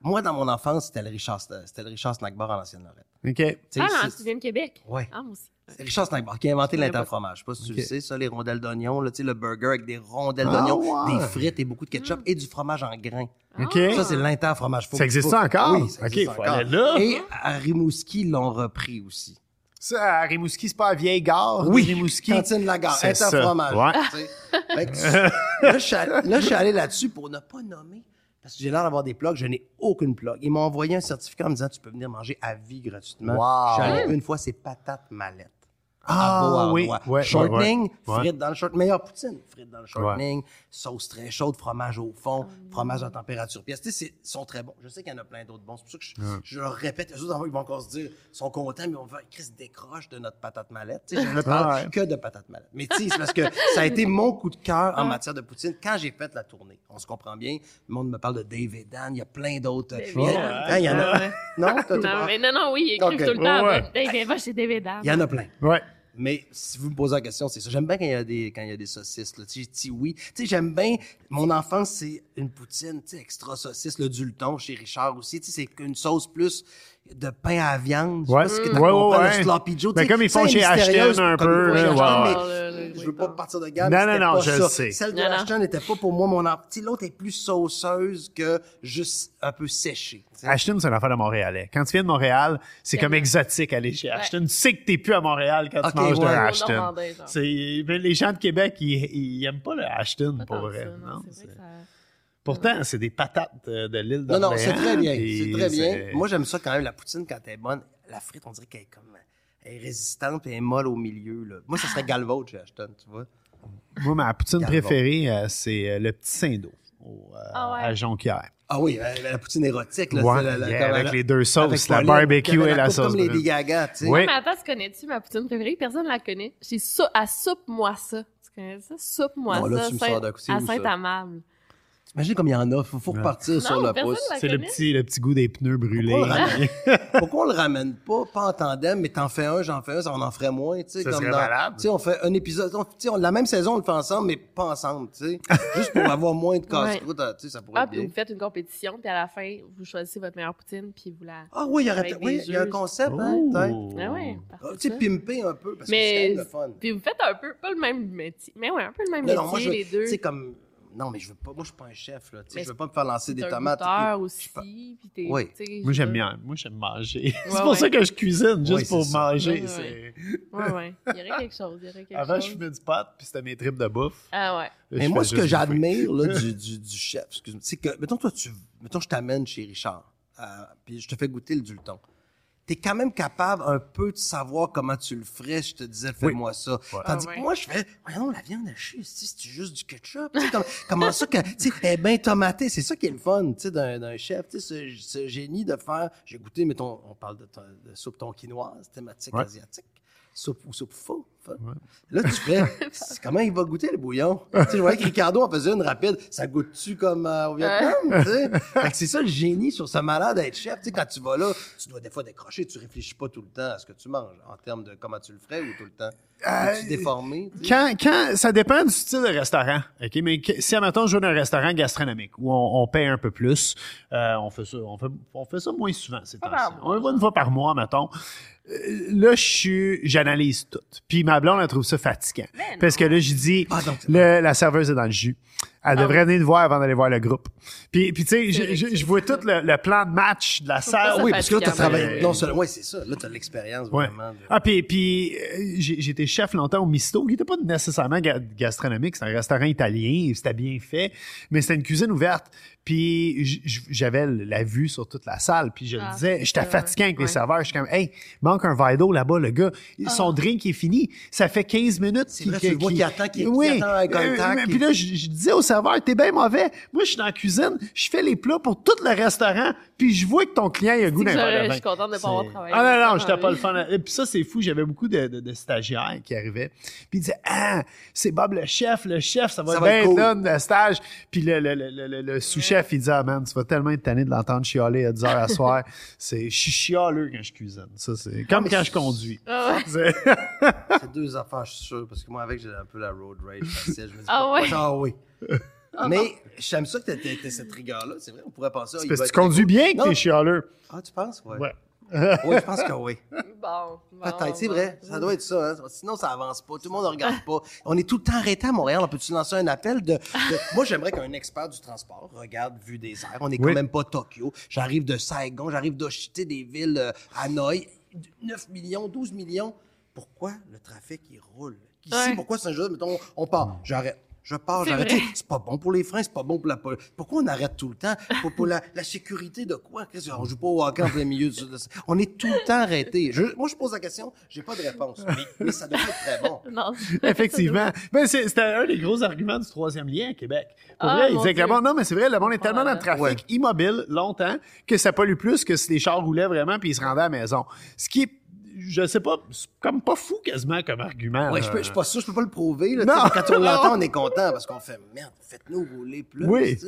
moi, dans mon enfance, c'était le Richard, c'était le Richard Snack Bar en ancienne Lorette. OK. Tu sais, Ah, non, tu viens de Québec? Ouais. Ah, moi aussi. c'est Richard Snack Bar qui a inventé l'interfromage. Je sais pas si tu le sais, ça, les rondelles d'oignon, là, tu sais, le burger avec des rondelles Ah, d'oignon, des frites et beaucoup de ketchup et du fromage en grains. OK. Ça, c'est l'interfromage. Ça existe faut- encore? Oui, ça existe faut encore. aller là. Et à Rimouski, ils l'ont repris aussi. Ça, à Rimouski, c'est pas à Vieille Gare? Oui, Rimouski. Cantine la gare, C'est ça. interfromage. Ouais. Fait que tu- là, je suis allé- là, je suis allé là-dessus pour ne pas nommer. Parce que j'ai l'air d'avoir des plugs, je n'ai aucune plug. Ils m'ont envoyé un certificat en me disant tu peux venir manger à vie gratuitement. Wow. Je suis allé une fois, c'est patates mallettes. Ah, oui. Ouais, shortening, ouais, ouais. frites dans le short, meilleure poutine, frites dans le shortening, sauce très chaude, fromage au fond, fromage à température pièce. Tu sais, c'est- ils sont très bons. Je sais qu'il y en a plein d'autres bons. C'est pour ça que je, je leur répète. Les autres, ils vont encore se dire, ils sont contents, mais ils vont faire, Chris décroche de notre patate mallette. Tu sais, je ne parle Ah ouais. que de patate malade. Mais tu sais, c'est parce que ça a été mon coup de cœur en matière de poutine quand j'ai fait la tournée. On se comprend bien. Le monde me parle de Dave et Dan. Il y a plein d'autres. Dave Il y a- et hein, il y en a. Ouais. Non, Non, mais non, non, oui, il écrit Ok. tout le temps. Ouais. va- David, va chez David Dan. il y en a plein. Ouais. Mais si vous me posez la question, c'est ça. J'aime bien quand il y a des, quand il y a des saucisses. Là. Tu oui. Tu sais, j'aime bien. Mon enfance, c'est une poutine, tu sais, extra saucisse, le dulton chez Richard aussi. Tu sais, c'est une sauce plus de pain à viande. Je sais Ouais. pas ce que Mm. t'as Ouais, compris, ouais, le sloppy Joe. Ben, sais, comme ils font chez Ashton un comme peu, là, ouais. mais Ah, le je veux pas partir de gamme. Non, non, non, pas je ça. sais. Celle de Non. Ashton n'était pas pour moi mon sais, l'autre est plus sauceuse que juste un peu séchée. tu sais. Ashton, c'est une affaire de Montréalais. Quand tu viens de Montréal, c'est comme exotique aller chez Ashton. Tu sais que t'es plus à Montréal quand tu manges ouais. de Ashton. Mais les gens de Québec, ils, ils aiment pas le Ashton, pour vrai. ça, non, Pourtant, c'est des patates de, de l'île Non, d'Orléans. non, c'est très bien. C'est très bien. Moi, j'aime ça quand même, la poutine, quand elle est bonne. La frite, on dirait qu'elle est comme. Elle est résistante et elle est molle au milieu. Là. Moi, ça serait Galvaude chez Ashton, tu vois. Moi, ma poutine préférée, euh, c'est euh, le petit Saint-Do au, euh, Ah ouais. à Jonquière. Ah oui, euh, la poutine érotique. Là, Ouais, la- la- yeah, avec la- les deux sauces, la barbecue et la sauce Comme les. Gaga, tu sais. Oui. Mais attends, tu connais-tu ma poutine préférée? Personne la connaît. J'ai sou à soupe-moi ça. Tu connais ça? Soupe-moi Non, là, ça. tu me sors coup, à ça? Saint-Amable. T'imagines comme il y en a. Faut, faut repartir sur le pouce. C'est le petit, le petit goût des pneus brûlés. Pourquoi on le ramène, *laughs* pourquoi on le ramène pas, pas en tandem, mais t'en fais un, j'en fais un, ça on en ferait moins, tu sais. Ça comme serait dans- malade. Tu sais, on fait un épisode, on, tu sais, on- la même saison, on le fait ensemble, mais pas ensemble, tu sais. *laughs* Juste pour avoir moins de casse-croûte, tu sais, ça pourrait Ah, être puis bien. vous faites une compétition, puis à la fin, vous choisissez votre meilleure poutine, puis vous la. Ah oui, il y aurait oui, il y a un concept, hein, peut-être. Oh. Ah ouais, Ah, Tu sais, pimper un peu, parce que c'est le fun. puis vous faites un peu, pas le même métier, mais ouais, un peu le même Non, métier, non, moi, je les deux. tu sais, comme, non, mais je veux pas, moi, je suis pas un chef, là, tu sais, Mais je veux pas me faire lancer des un tomates. aussi, pas- puis t'es, Oui. Moi, j'aime bien. Moi, j'aime manger. *laughs* c'est pour ouais. ça que je cuisine, juste Ouais, pour manger. Ouais, ouais. c'est- Ouais, ouais. Il y aurait quelque chose, il y aurait quelque Avant, je fumais du pot, puis c'était mes tripes de bouffe. Ah ouais. Là, Mais moi, ce que j'admire là, du, *laughs* du, du chef, excuse-moi, c'est que, mettons, toi, tu, mettons, je t'amène chez Richard, euh, puis je te fais goûter le dulton. T'es quand même capable un peu de savoir comment tu le ferais. Je te disais, fais-moi ça. Tandis Ah ouais. que moi, je fais, voyons, la viande hachée, c'est c'est juste du ketchup. Tu sais, comme- comment ça que, tu sais, est bien tomatée. C'est ça qui est le fun, tu sais, d'un chef. Tu sais, ce, ce génie de faire, j'ai goûté, mettons, on parle de, ton- de soupe tonkinoise, thématique Ouais. asiatique. Soupe ou soupe faux. Là, tu fais, *laughs* c'est- comment il va goûter le bouillon? tu sais, je voyais que Ricardo en faisait une rapide. Ça goûte-tu comme euh, au Vietnam? c'est ça le génie sur ce malade d'être chef. Tu sais, quand tu vas là, tu dois des fois décrocher. Tu réfléchis pas tout le temps à ce que tu manges en termes de comment tu le ferais ou tout le temps. Es-tu déformé? tu sais? Quand, quand, ça dépend du style de restaurant, ok? Mais que- si admettons je vais dans un restaurant gastronomique où on, on paye un peu plus, euh, on fait ça, on fait, on fait ça moins souvent ces Pas temps-ci. par mois. On va une fois par mois, mettons. Euh, Là, je suis, j'analyse tout. Puis ma blonde, elle trouve ça fatigant. Parce que là, j'ai dit, Ah, donc, le- la serveuse est dans le jus. Elle Ah devrait venir te voir avant d'aller voir le groupe. Puis, puis tu sais, je, je, vois tout le, le plan de match de la salle. ça oui, parce que là, tu as fatigant, travaillé. Non seulement, oui, c'est ça. Là, tu as l'expérience Ouais. vraiment. de- Ah, puis, puis euh, été chef longtemps au Misto, qui n'était pas nécessairement ga- gastronomique, c'est un restaurant italien, c'était bien fait, mais c'était une cuisine ouverte. Puis j'avais la vue sur toute la salle, puis je le Ah, disais, j'étais fatigué avec les ouais. serveurs, je suis comme, hey, manque un verre d'eau là-bas, le gars, son drink est fini, ça fait 15 minutes C'est vrai, tu le vois qui attend, qui- qui oui. attend un contact, Euh, qui- Puis là, je, je disais au serveur, t'es bien mauvais. Moi, je suis dans la cuisine, je fais les plats pour tout le restaurant, puis je vois que ton client il a goût d'un verre je suis contente de pas avoir travaillé. Ah non, non, j'étais pas le fun. Et puis ça, c'est fou. J'avais beaucoup de, de- de stagiaires qui arrivaient. Puis ils disaient, ah, c'est Bob le chef, le chef, ça va Ça bien cool. done, le stage. Puis le, le, le, le, le- le sous-chef, il disait, ah man, tu vas tellement être tanné de l'entendre chialer à 10 heures à soir. *laughs* c'est, je suis chialeux quand je cuisine. Ça, c'est comme mais quand je conduis. Ah ouais. *laughs* C'est- deux affaires, je suis sûr. Parce que moi, avec, j'ai un peu la road rage facile. Je me dis, Ah ouais? Ah oui? Mais j'aime ça que t'aies cette rigueur-là. C'est vrai, on pourrait penser. ah, il Parce que tu conduis bien que t'es chialeux. Ah, tu penses? Ouais. Ouais. *laughs* Oui, je pense que oui. Bon. bon, Peut-être, c'est vrai. Ça doit être ça. hein. Sinon, ça avance pas. Tout le monde ne regarde pas. On est tout le temps arrêté à Montréal. On peut-tu lancer un appel de. de- Moi, j'aimerais qu'un expert du transport regarde Vue des airs. On n'est quand même pas Tokyo. J'arrive de Saigon, j'arrive de tu sais, des villes euh, Hanoï. 9 millions, 12 millions. Pourquoi le trafic, il roule? Ici, Ouais. pourquoi Saint-Joseph, mettons, on part, j'arrête. Je pars, j'arrête. C'est pas bon pour les freins, c'est pas bon pour la Pourquoi on arrête tout le temps? Pour, pour la, la sécurité de quoi? On joue pas au hockey en plein milieu du... de- On est tout le temps arrêté. Je- moi, je pose la question, j'ai pas de réponse. Mais, mais ça doit être très bon. *laughs* Non. Effectivement. Mais c'est- c'était un des gros arguments du troisième lien à Québec. Pour Ah, vrai, il mon disait que monde, non, mais c'est vrai, le monde est tellement dans le trafic immobile longtemps que ça pollue plus que si les chars roulaient vraiment puis ils se rendaient à la maison. Ce qui est, je sais pas, c'est comme pas fou quasiment comme argument. Ouais, je, peux, je suis pas sûr, je peux pas le prouver. Là, Non. Quand on *laughs* l'entend, on est content parce qu'on fait merde, faites-nous rouler plus. Oui.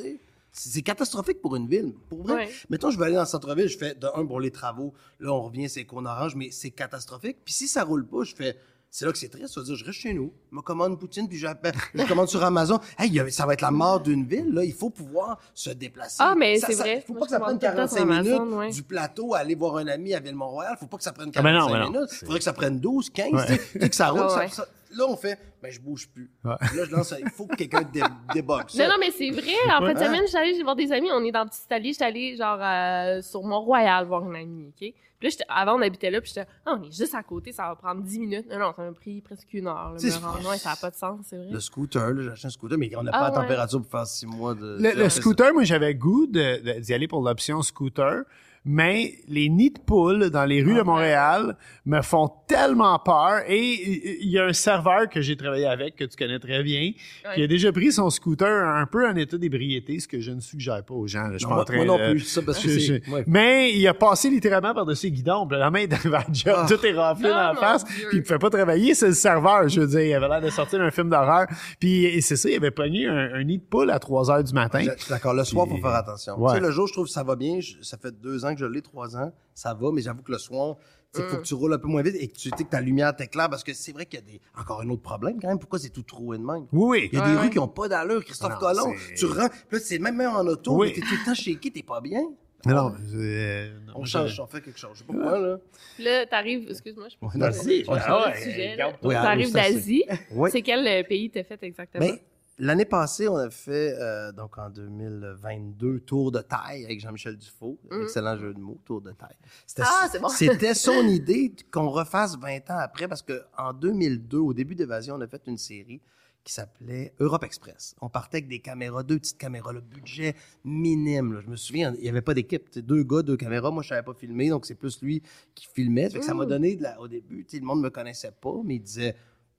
c'est catastrophique pour une ville. Pour vrai. Ouais. Mettons, je vais aller dans le centre-ville, je fais de un pour les travaux. Là, on revient, c'est qu'on orange, mais c'est catastrophique. Puis si ça roule pas, je fais. C'est là que c'est triste. Ça veut dire, je reste chez nous, je me commande une poutine, puis j'appelle- je commande sur Amazon. *laughs* Hey, il ça va être la mort d'une ville. Là, il faut pouvoir se déplacer. Ah, mais c'est vrai. faut Moi, pas que je ça prenne commande tout le temps 45 sur minutes Amazon, ouais. du plateau à aller voir un ami à Ville-Mont-Royal. Faut pas que ça prenne Ah, ben 45 non, ben non. minutes. C'est- Faudrait que ça prenne 12, 15. Ouais. tu sais. Que ça roule. *laughs* Ah, ça- ouais. ça- là, on fait, ben, je bouge plus. Ouais. Là, je lance, il faut que quelqu'un dé *laughs* débogue ça. Non, non, mais c'est vrai. En fin de Ouais. semaine, je suis allée voir des amis. On est dans le petit Italie. Je suis allée, genre, euh, sur Mont-Royal voir une amie, OK? Puis là, avant, on habitait là, puis j'étais, ah, on est juste à côté, ça va prendre 10 minutes. Non, non, ça m'a pris presque une heure. là, C'est- me rendre. Ouais, ça n'a pas de sens, c'est vrai. Le scooter, là, j'ai acheté un scooter, mais on n'a Ah, pas la ouais. température pour faire six mois de. Le, le scooter, moi, j'avais goût d'y aller pour l'option scooter, mais les nids de poules dans les rues Ah, de Montréal me font tellement peur. Et il y a un serveur que j'ai travaillé avec, que tu connais très bien, qui a déjà pris son scooter un peu en état d'ébriété, ce que je ne suggère pas aux gens. là. Je Non, moi- moi non de- plus, ça, parce que je- c'est- je- ouais. Mais il a passé littéralement par-dessus les guidons. puis La main est arrivée à *laughs* job, Ah. tout est raflé dans la face. Puis il ne fait pas travailler, c'est le serveur, je veux dire. Il avait l'air de sortir d'un film d'horreur. Puis et c'est ça, il avait pogné un, un nid de poule à 3 heures du matin. D'accord, le soir, il faut faire attention. Ouais. Tu sais, le jour, je trouve que ça va bien. Je- ça fait deux ans que je l'ai, trois ans. Ça va, mais j'avoue que le soir, il faut que tu roules un peu moins vite et que tu sais que ta lumière t'éclaire parce que c'est vrai qu'il y a des. Encore un autre problème quand même. Pourquoi c'est tout troué de même? Oui, oui. Il y a Ouais, des ouais. rues qui n'ont pas d'allure. Christophe Non, Colomb, tu rentres, puis là, c'est même, même en auto, Oui. mais t'es tout le temps shaké, t'es pas bien. Non, non, euh, non, On change, on fait quelque chose. Je sais pas pourquoi, là. Là, t'arrives, excuse-moi, je peux Ouais, pas- vais Ah ouais, T'arrives d'Asie. Oui. C'est quel euh, pays t'as fait exactement? Mais l'année passée, on a fait, euh, donc en 2022, Tour de taille avec Jean-Michel Dufault. Mhm. Excellent jeu de mots, Tour de taille. C'était, Ah, c'est bon. C'était *laughs* son idée qu'on refasse 20 ans après parce qu'en 2002, au début d'Évasion, on a fait une série qui s'appelait Europe Express. On partait avec des caméras, deux petites caméras, le budget minime. là. Je me souviens, il n'y avait pas d'équipe. Deux gars, deux caméras. Moi, je ne savais pas filmer, donc c'est plus lui qui filmait. Ça fait que ça m'a Mm. donné, de la- au début, le monde ne me connaissait pas, mais il disait,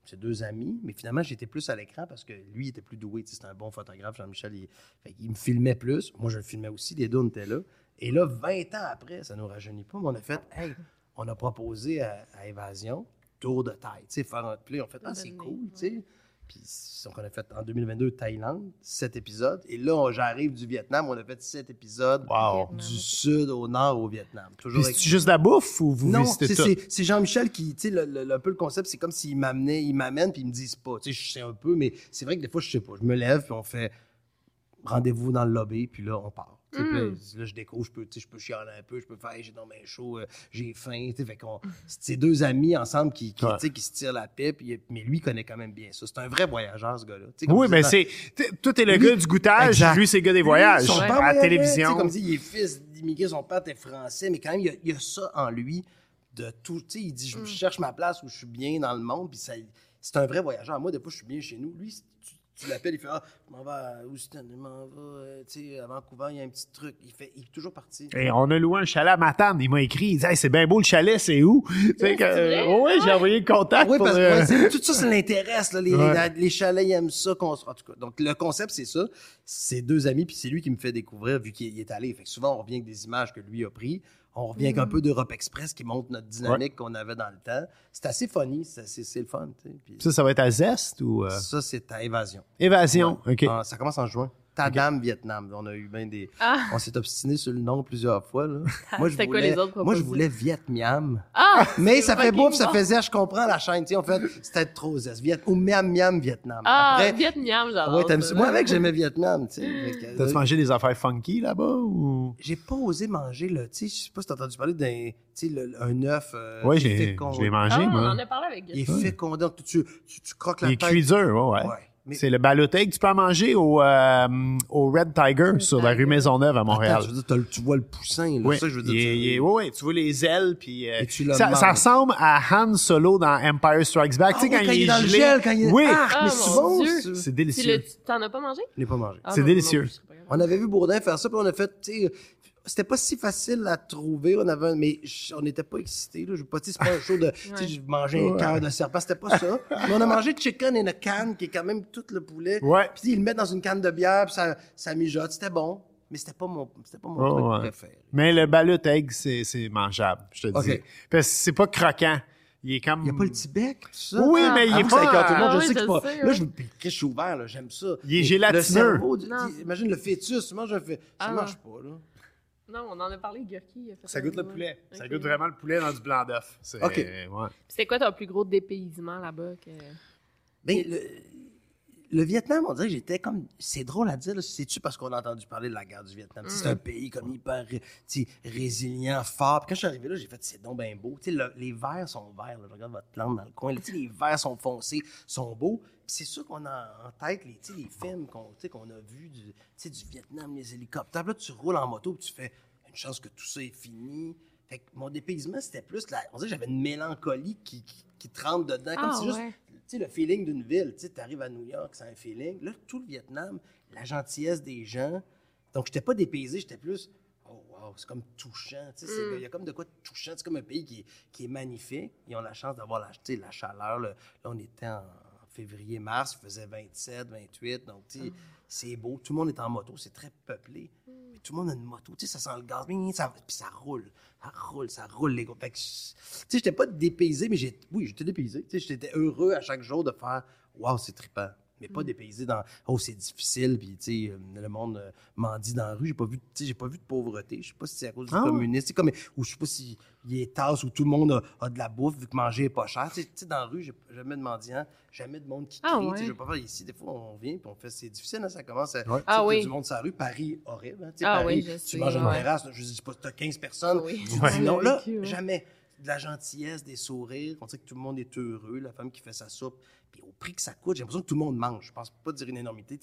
c'est deux amis. Mais finalement, j'étais plus à l'écran parce que lui était plus doué. C'était un bon photographe, Jean-Michel. Il, me filmait plus. Moi, je le filmais aussi. Les deux, on était là. Et là, 20 ans après, ça ne nous rajeunit pas, mais on a fait, hey, on a proposé à, à Évasion, tour de taille. Tu sais, faire un play, on fait, ah, c'est cool, tu sais. Puis donc, on a fait en 2022 Thaïlande, sept épisodes. Et là, j'arrive du Vietnam, on a fait sept épisodes Wow. du sud au nord au Vietnam. Toujours Puis avec- c'est juste la bouffe ou vous non, visitez c'est, tout? c'est- c'est Jean-Michel qui, tu sais, le, le- un peu le concept, c'est comme s'il m'amenait, il m'amène puis ils me disent pas. Tu sais, je sais un peu, mais c'est vrai que des fois, je sais pas. Je me lève puis on fait rendez-vous dans le lobby puis là, on part. Puis là, je découvre, je peux, tu sais, je peux chialer un peu, je peux faire, Hey, j'ai dans mes chaud, euh, j'ai faim, tu sais, fait qu'on, c'est deux amis ensemble qui, qui, Ouais. tu sais, qui se tirent la paix, puis, mais lui il connaît quand même bien ça. C'est un vrai voyageur, ce gars-là. Oui, mais c'est. t- Toi, t'es le Lui- gars du goûtage, Exact. lui, c'est le gars des voyages. son à père la télévision. Comme dit, il est fils d'immigrés, son père était français, mais quand même, il y a, il y a ça en lui de tout. Tu sais, il dit, je cherche ma place où je suis bien dans le monde, puis ça, c'est un vrai voyageur. Moi, des fois, je suis bien chez nous. Lui, tu, l'appelles, il fait, ah, je m'en vais à Houston, je m'en vais, euh, tu sais, à Vancouver, il y a un petit truc. Il fait, il est toujours parti. Et on a loué un chalet à Matane. Il m'a écrit, il dit, hey, c'est bien beau le chalet, c'est où? Tu sais que, vrai? euh, ouais, j'ai envoyé le contact. Oui, pour, parce que euh, ouais, tout ça, ça l'intéresse. là. Les, Ouais. les- les chalets, ils aiment ça. qu'on se- En tout cas, donc, le concept, c'est ça. C'est deux amis, puis c'est lui qui me fait découvrir, vu qu'il est allé. Fait que souvent, on revient avec des images que lui a prises. On revient avec un peu d'Europe Express qui montre notre dynamique qu'on avait dans le temps. C'est assez funny. C'est le fun. Puis Ça, ça va être à Zest ou euh, ça, c'est à Évasion. Évasion? OK. Ah, ça commence en juin. Tadam Vietnam. On a eu bien des. Ah, On s'est obstiné sur le nom plusieurs fois. Là. *laughs* Moi, je C'était quoi voulais, les autres moi, je voulais Viet Miam. ah Mais ça fait beau, puis ça zère, je comprends la chaîne. Tu sais, on fait, c'était trop zeste. Viet, ou Miam Miam Vietnam. Ah, Après, Vietnam, j'adore. ouais, ça. Moi, avec, j'aimais Vietnam. Tu sais. T'as-tu euh, mangé des affaires funky là-bas ou? J'ai pas osé manger, le, tu sais, je sais pas si t'as entendu parler d'un, tu sais, un œuf. euh, Ouais, j'ai fécond- je l'ai mangé, Ah, on en a parlé avec Il est fécondé, donc tu, tu, tu croques la Il est tête. cuit dur, ouais, ouais. Mais, C'est le balotek. Tu peux en manger au, euh, au Red Tiger sur la rue. Maisonneuve à Montréal. Attends, je veux dire, le- tu vois le poussin, là. Oui, ça, je veux dire. il tu- il ouais, ouais, tu vois les ailes, puis euh, Et tu le ça, ça ressemble à Han Solo dans Empire Strikes Back. Ah tu sais, oui, quand, il est dans le gelé. gel, quand il est. Oui, Ah, Ah, mais c'est bon, c'est Tu délicieux. l'as- t'en as pas mangé? Je l'ai pas mangé. Ah, C'est non, délicieux. On avait vu Bourdin faire ça, puis on a fait, tu sais, c'était pas si facile à trouver. On avait, un- mais on n'était pas excités. Là. Je veux pas dire, c'est pas un show de, *laughs* tu sais, Ouais. j'ai mangé un cœur de serpent. C'était pas ça. *laughs* mais on a mangé chicken in a can, qui est quand même tout le poulet. Ouais. Puis ils le mettent dans une canne de bière, puis ça, ça mijote. C'était bon, mais c'était pas mon, c'était pas mon Oh, truc ouais. préféré. Mais le balut egg, c'est c'est mangeable, je te dis. Parce que c'est pas croquant. Il est comme. Il y a pas le petit bec, tout ça? Oui, Ah, mais il Ah, est ça écoeure tout le monde. Ah je oui, sais que je c'est pas. sais, Là, je, Chris, je suis ouvert, là, j'aime ça. Il est gélatineux. Le cerveau, imagine le fœtus, tu manges un fœtus. Ça Ah, marche pas, là. Non, on en a parlé, Gurki. Ça goûte le poulet. Ça goûte vraiment le poulet dans du blanc d'œuf. C'est- Ok. ouais. C'était quoi ton plus gros dépaysement là-bas? Que... Ben, le, le Vietnam, on dirait que j'étais comme. C'est drôle à dire, là, c'est-tu parce qu'on a entendu parler de la guerre du Vietnam? C'est un pays comme hyper résilient, fort. Puis quand je suis arrivé là, j'ai fait, c'est donc bien beau. Le- les verts sont verts. là. je regarde votre plante dans le coin. là. Les verts sont foncés, sont beaux. Puis c'est sûr qu'on a en tête les, les films qu'on a vus du, du Vietnam, les hélicoptères. Puis Là, tu roules en moto, puis tu fais une chance que tout ça est fini. Fait que mon dépaysement, c'était plus. La, on dirait que j'avais une mélancolie qui, qui, qui te rentre dedans. Comme Ah, juste ouais. tu sais, le feeling d'une ville. Tu sais, arrives à New York, c'est un feeling. Là, tout le Vietnam, la gentillesse des gens. Donc, j'étais pas dépaysé, j'étais plus. Oh, wow, c'est comme touchant. C'est- il y a comme de quoi de touchant. C'est comme un pays qui est, qui est magnifique. Ils ont la chance d'avoir la, tu sais, la chaleur. le- Là, on était en février-mars, il faisait 27, 28. Donc, tu sais, c'est beau. Tout le monde est en moto, c'est très peuplé. Tout le monde a une moto. Tu sais, ça sent le gaz. Ça- Puis ça roule. Ça roule, ça roule, les gars. Tu sais, j'étais pas dépaysé, mais j'ai, oui, j'étais dépaysé. Tu sais, j'étais heureux à chaque jour de faire, waouh, c'est trippant. Mais pas dépaysé dans, oh, c'est difficile, puis, tu sais, euh, le monde euh, mendie dans la rue. J'ai pas vu, tu sais, j'ai pas vu de pauvreté. Je sais pas si c'est à cause du Ah ouais. communisme. C'est comme, ou je sais pas si il est tasse où tout le monde a, a de la bouffe, vu que manger est pas cher. Tu sais, tu dans la rue, j'ai jamais de mendiant, jamais de monde qui crie. Ah Tu sais, ouais. Je veux pas faire ici. Des fois, on vient, puis on fait, c'est difficile, hein, ça commence à, Ouais. tu Ah oui. du monde sur la rue. Paris, horrible. Hein, tu Ah Paris, oui, tu sais, manges à une ouais. terrasse, je dis pas, t'as 15 personnes. Oui. Tu Ouais. dis non, là, ouais. jamais. De la gentillesse, des sourires. On sait que tout le monde est heureux. La femme qui fait sa soupe. Puis au prix que ça coûte, j'ai l'impression que tout le monde mange. Je pense pas dire une énormité.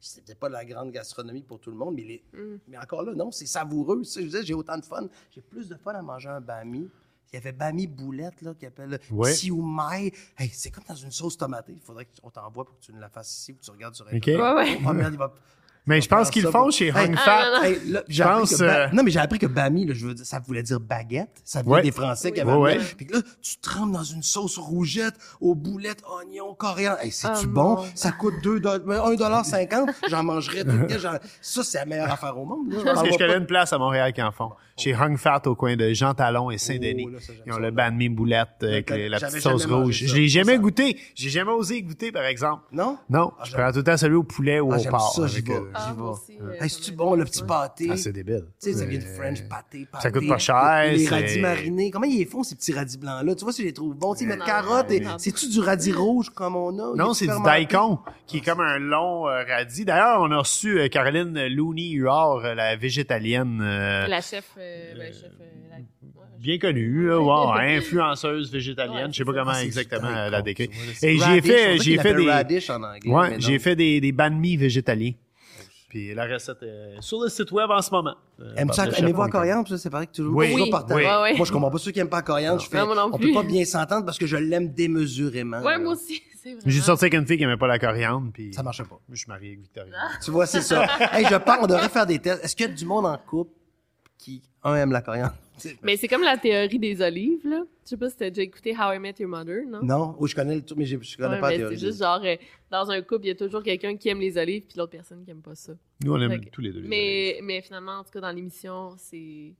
C'est peut-être pas la grande gastronomie pour tout le monde, mais, les- Mm. mais encore là, non, c'est savoureux. Je disais, j'ai autant de fun. J'ai plus de fun à manger un bami. Il y avait bami boulette, là, qui appelle Ouais. Hey, c'est comme dans une sauce tomatée. Il faudrait qu'on t'envoie pour que tu nous la fasses ici ou que tu regardes sur Internet. Ok. Ouais, ouais. Mais je pense qu'ils le font chez Hung Fat. non, Je pense, euh, mais j'ai appris que bami, là, je veux dire, ça voulait dire baguette. Ça venait Ouais. des Français qui avaient Ouais, amené. ouais. Puis que là, tu trempes dans une sauce rougette aux boulettes, oignons, coriandre. Hey, c'est-tu Ah, bon? Ça coûte 2 1,50 J'en mangerais tout le temps. Ça, c'est la meilleure affaire au monde. là. Parce que je connais une place à Montréal qui en font. Chez Hung Fat au coin de Jean Talon et Saint-Denis. Oh, là, ça, j'aime Ils ont ça, le là. banh mi boulette avec J'avais les- la petite sauce rouge. ça. Je l'ai jamais Ça. goûté. J'ai jamais osé goûter, par exemple. Non? Non, Ah, je prends tout le temps celui au poulet ou Ah, au porc. ça, j'y avec, vais. euh, Ah, J'y euh, c'est-tu m'aide bon, le petit pâté? Ah, c'est débile. Tu sais, ça vient de Euh, French pâté, pâté. ça coûte pas cher, Les c'est- radis marinés. Comment ils les font, ces petits radis blancs-là? Tu vois, si je les trouve bons. Tu sais, ils mettent Non, carottes et... C'est-tu du radis rouge comme on a? Non, c'est du daikon, qui est comme un long euh, radis. D'ailleurs, on a reçu euh, Caroline Looney Huard, euh, la végétalienne, euh, La chef. Euh, ben, chef euh, ouais, bien connue, *laughs* influenceuse végétalienne. Ouais, je sais pas comment exactement euh, la décrire. Et j'y ai radish, on fait, dirait j'y qu'il ai fait des, radish en anglais, ouais, mais j'ai fait des, des banh mi végétaliens. Puis la recette est sur le site web en ce moment. Euh, Aime ça, aimez-vous la coriandre? Ça, c'est pareil que toujours, Oui. toujours Oui. partant. Oui. Ouais, ouais. Moi, je comprends pas ceux qui aiment pas la coriandre. Je fais, Non, moi non on peut pas bien s'entendre parce que je l'aime démesurément. Ouais, là. moi aussi, *laughs* c'est vrai. J'ai sorti avec une fille qui aimait pas la coriandre, puis Ça marchait pas. je suis marié avec Victoria. Tu vois, c'est ça. *laughs* hey, je pense qu'on devrait faire des tests. Est-ce qu'il y a du monde en couple qui, un, aime la coriandre? *laughs* Mais c'est comme la théorie des olives, là. Je sais pas si t'as déjà écouté How I Met Your Mother, non? Non? Oui, je connais le truc, mais je je connais Ouais, pas la théorie. c'est juste genre, euh, dans un couple, il y a toujours quelqu'un qui aime les olives, puis l'autre personne qui aime pas ça. Nous, on aime tous les deux. les olives. Mais, mais finalement, en tout cas, dans l'émission, c'est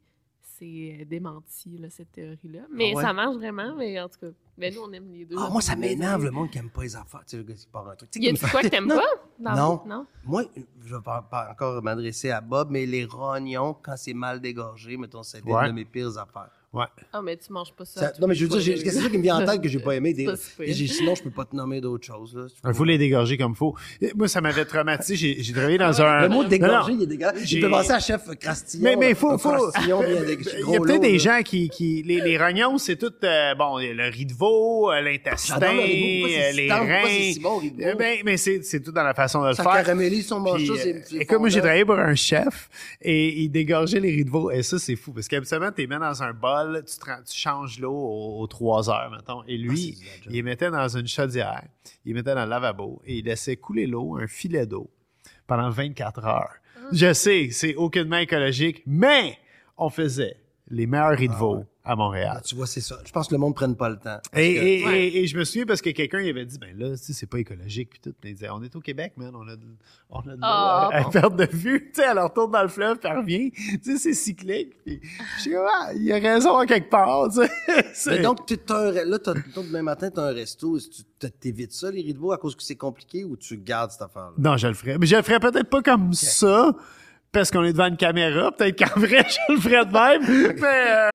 c'est démenti, là, cette théorie-là. Mais Ah ouais? ça marche vraiment, mais en tout cas, ben, nous, on aime les deux. Ah, moi, ça m'énerve le monde qui aime pas les affaires. Tu sais, le gars qui part un truc. Tu sais, Y a du quoi que *laughs* t'aimes Non. pas? Dans- Non. Non? Moi, je vais pas, pas encore m'adresser à Bob, mais les rognons, quand c'est mal dégorgé, mettons, c'est une Ouais. de mes pires affaires. Ouais. Ah, mais tu manges pas ça. Ça- non, mais je veux dire, c'est ça qui me vient en tête que j'ai pas aimé. Des, *laughs* j'ai- sinon, je peux pas te nommer d'autres choses. Là. Il faut les dégorger comme il faut. Et Moi, ça m'avait traumatisé. J'ai j'ai travaillé dans un. Le mot Non, dégorger, non. il est dégueulasse. J'ai- pensé à chef Crastillon. Mais mais faut faut. *laughs* Il y a peut-être des gens qui qui les, les rognons c'est tout euh, bon le riz de veau, euh, l'intestin, euh, si les reins. ben mais c'est c'est tout dans la façon de le Ça faire. caramélise son euh, c'est c'est écoute, moi, j'ai travaillé pour un chef et il dégorgeait les riz de veau. Et ça, c'est fou. Parce qu'habituellement, tu les mets dans un bol, tu, te rends- tu changes l'eau aux, aux trois heures, mettons. Et lui, Ah, il les mettait dans une chaudière, il mettait dans le lavabo et il laissait couler l'eau, un filet d'eau, pendant 24 heures. Je sais, c'est aucunement écologique, mais on faisait les meilleurs riz de veau à Ah, Montréal. tu vois, c'est ça. Je pense que le monde ne prenne pas le temps. Et, que- et, Ouais. et, et je me souviens parce que quelqu'un il avait dit ben là tu sais c'est pas écologique puis tout mais il disait on est au Québec man on a de, on a de Ah, à, bon. perte de vue tu sais elle retourne dans le fleuve puis elle revient tu sais c'est cyclique puis je suis comme ah, il a raison à quelque part tu sais *laughs* C'est- Mais donc, un, là, toi, demain matin, tu as un resto. Tu t'évites ça, les riz de veau, à cause que c'est compliqué ou tu gardes cette affaire-là? non je le ferais mais je le ferais peut-être pas comme ça parce qu'on est devant une caméra peut-être qu'en vrai *laughs* je le ferais de même mais euh,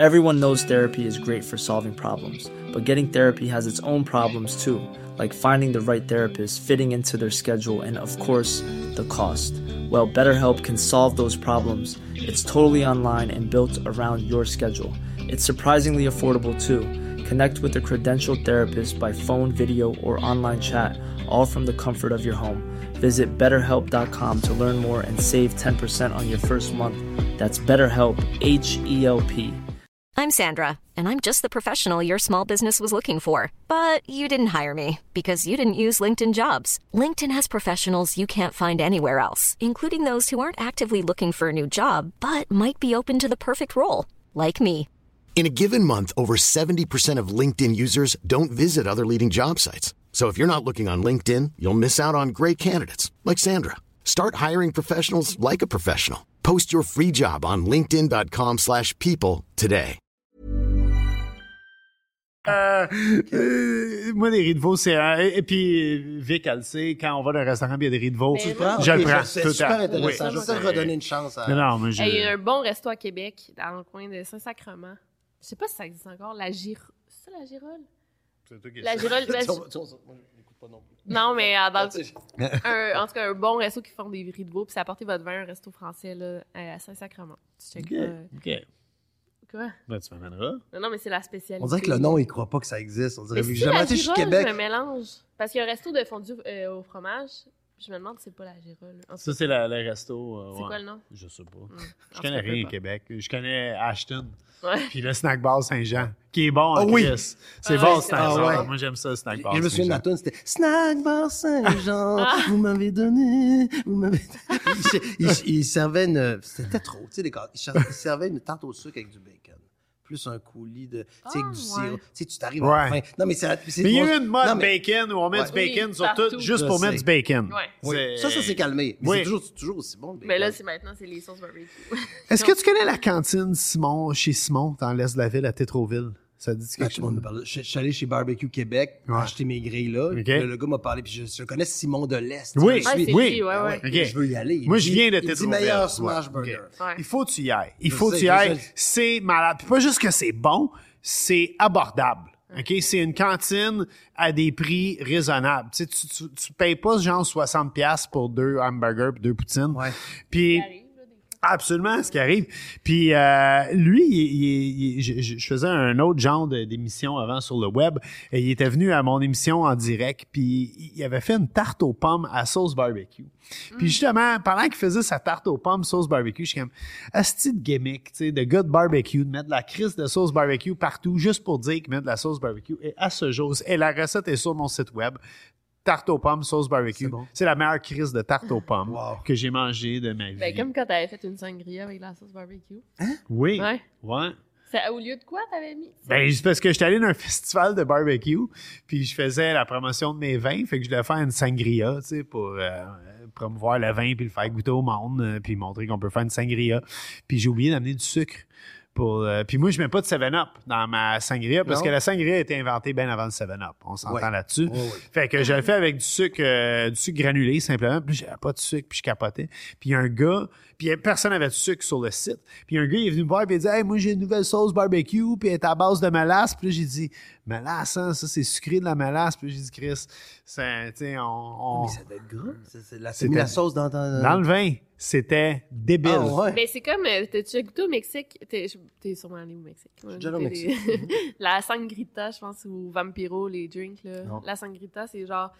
Everyone knows therapy is great for solving problems, but getting therapy has its own problems too, like finding the right therapist, fitting into their schedule, and of course, the cost. Well, BetterHelp can solve those problems. It's totally online and built around your schedule. It's surprisingly affordable too. Connect with a credentialed therapist by phone, video, or online chat, all from the comfort of your home. Visit betterhelp.com to learn more and save 10% on your first month. That's BetterHelp, H E L P. I'm Sandra, and I'm just the professional your small business was looking for. But you didn't hire me because you didn't use LinkedIn jobs. LinkedIn has professionals you can't find anywhere else, including those who aren't actively looking for a new job but might be open to the perfect role, like me. In a given month, over 70% of LinkedIn users don't visit other leading job sites. So if you're not looking on LinkedIn, you'll miss out on great candidates like Sandra. Start hiring professionals like a professional. Post your free job on linkedin.com/people slash people today. Euh, euh, moi, les riz de veau, c'est... un- Et, et puis, euh, Vic, elle le sait, quand on va dans un restaurant, il y a des riz de veau, Mais Tu le prends? je le prends. C'est super intéressant. Oui. Je vais redonner une chance à... Non, non, mais je... Il y a un bon resto à Québec, dans le coin de Saint-Sacrement. Je sais pas si ça existe encore, la Gire... C'est ça, la Girole? C'est toi qui La sais. Girole... *laughs* ben, Tu je- tu je pas non plus. Non, mais euh, dans *laughs* Tu sais, un, en tout cas, un bon resto qui font des riz de veau, puis c'est apporter votre vin, un resto français là, à Saint-Sacrement. Tu OK, checkeras. OK. Quoi? Ben, tu m'amèneras. Non, non, mais c'est la spécialité. On dirait que le nom, il croit pas que ça existe. On dirait Mais que si, jamais la été chez Girole, Québec. je me mélange. Parce qu'il y a un resto de fondue euh, au fromage. Je me demande si c'est pas la Girole. En tout Ça, cas, c'est la- le resto. euh, C'est ouais. quoi le nom? Je sais pas. En Je connais rien Québec. Je connais Ashton. Ouais. Puis le snack bar Saint-Jean, qui est bon en Ah oui. Chris. C'est Ah bon, le c'est snack bon. bar. Ah ouais. Moi, j'aime ça, le snack bar Je me souviens de ma tune, c'était Snack Bar Saint-Jean, Ah. vous m'avez donné, vous m'avez. il, il- il servait une. C'était trop, tu sais, les gars. Il servait une tarte au sucre avec du bacon. Plus un coulis de. Tu sais, avec Ah, du ouais. sirop. Tu sais, tu t'arrives à la Ouais. fin. Non, mais c'est. c'est- Mais il y a eu une mode non, mais- bacon où on met Ouais. du bacon Oui, sur partout. tout, juste pour mettre du bacon. Ouais. Ça, ça s'est calmé. Mais Oui. c'est toujours, c'est toujours aussi bon. le bacon. Mais là, c'est maintenant, c'est les sauces barbecue. Est-ce que tu connais la cantine Simon, chez Simon, dans l'est de la ville, à Tétroville? Ça dit Ah, quelque tout le monde me chose? parle. Je, je suis allé chez Barbecue Québec, Ouais. acheter mes grilles là. Le, le gars m'a parlé, puis je, je connais Simon de l'Est. Oui, suis- oui. ouais, Ah ouais. Je veux y aller. Il Moi, dit- je viens de Tétroville. meilleur smash Ouais. burger. Ok. Ouais. Il faut que tu y ailles. Il Je faut que tu y ailles. C'est malade. Puis pas juste que c'est bon, c'est abordable. OK? C'est une cantine à des prix raisonnables. Tu sais, tu, tu, tu payes pas genre 60$ piastres pour deux hamburgers puis deux poutines. Ouais. Puis, Absolument, ce qui arrive. Puis euh, lui, il- il- il- je, faisais un autre genre d'émission avant sur le web. Et il était venu à mon émission en direct, puis il avait fait une tarte aux pommes à sauce barbecue. Puis justement, pendant qu'il faisait sa tarte aux pommes sauce barbecue, je suis comme, asti de gimmick, tu sais, de good barbecue, de mettre de la crise de sauce barbecue partout, juste pour dire qu'il met de la sauce barbecue. Et à ce jour, et la recette est sur mon site web, tarte aux pommes sauce barbecue. C'est bon. C'est la meilleure crise de tarte aux pommes Wow. que j'ai mangée de ma vie. Ben, comme quand t'avais fait une sangria avec la sauce barbecue. Oui. Ouais. Ouais. C'est au lieu de quoi t'avais mis? Ben, c'est parce que j'étais allé dans un *laughs* festival de barbecue, puis je faisais la promotion de mes vins, fait que je devais faire une sangria, tu sais, pour, euh, promouvoir le vin puis le faire goûter au monde, euh, puis montrer qu'on peut faire une sangria. Puis j'ai oublié d'amener du sucre. Pour, euh, puis moi, je mets pas de 7-Up dans ma sangria parce Non. que la sangria a été inventée bien avant le 7-Up. On s'entend Ouais. là-dessus. Ouais, ouais. Fait que je le fais avec du sucre, euh, du sucre granulé simplement. Puis j'avais pas de sucre, puis je capotais. Puis il y a un gars, puis a- personne n'avait de sucre sur le site. Puis un gars, il est venu me voir, puis il a dit Hey, moi j'ai une nouvelle sauce barbecue, puis elle est à base de mélasse. Puis là, j'ai dit Mélasse, hein, ça c'est sucré de la mélasse. Puis j'ai dit Chris, c'est, tu sais, on. on- Mais ça doit être gras. C'est- c'est la- la sauce dans, dans, Dans le vin, c'était débile. Ah, ouais. Mais c'est comme, euh, t'as déjà goûté au Mexique? T'es, sûrement allé au Mexique. Ouais, déjà allé au les- *laughs* la sangrita, je pense, ou Vampiro, les drinks, là. Non. La sangrita, c'est genre,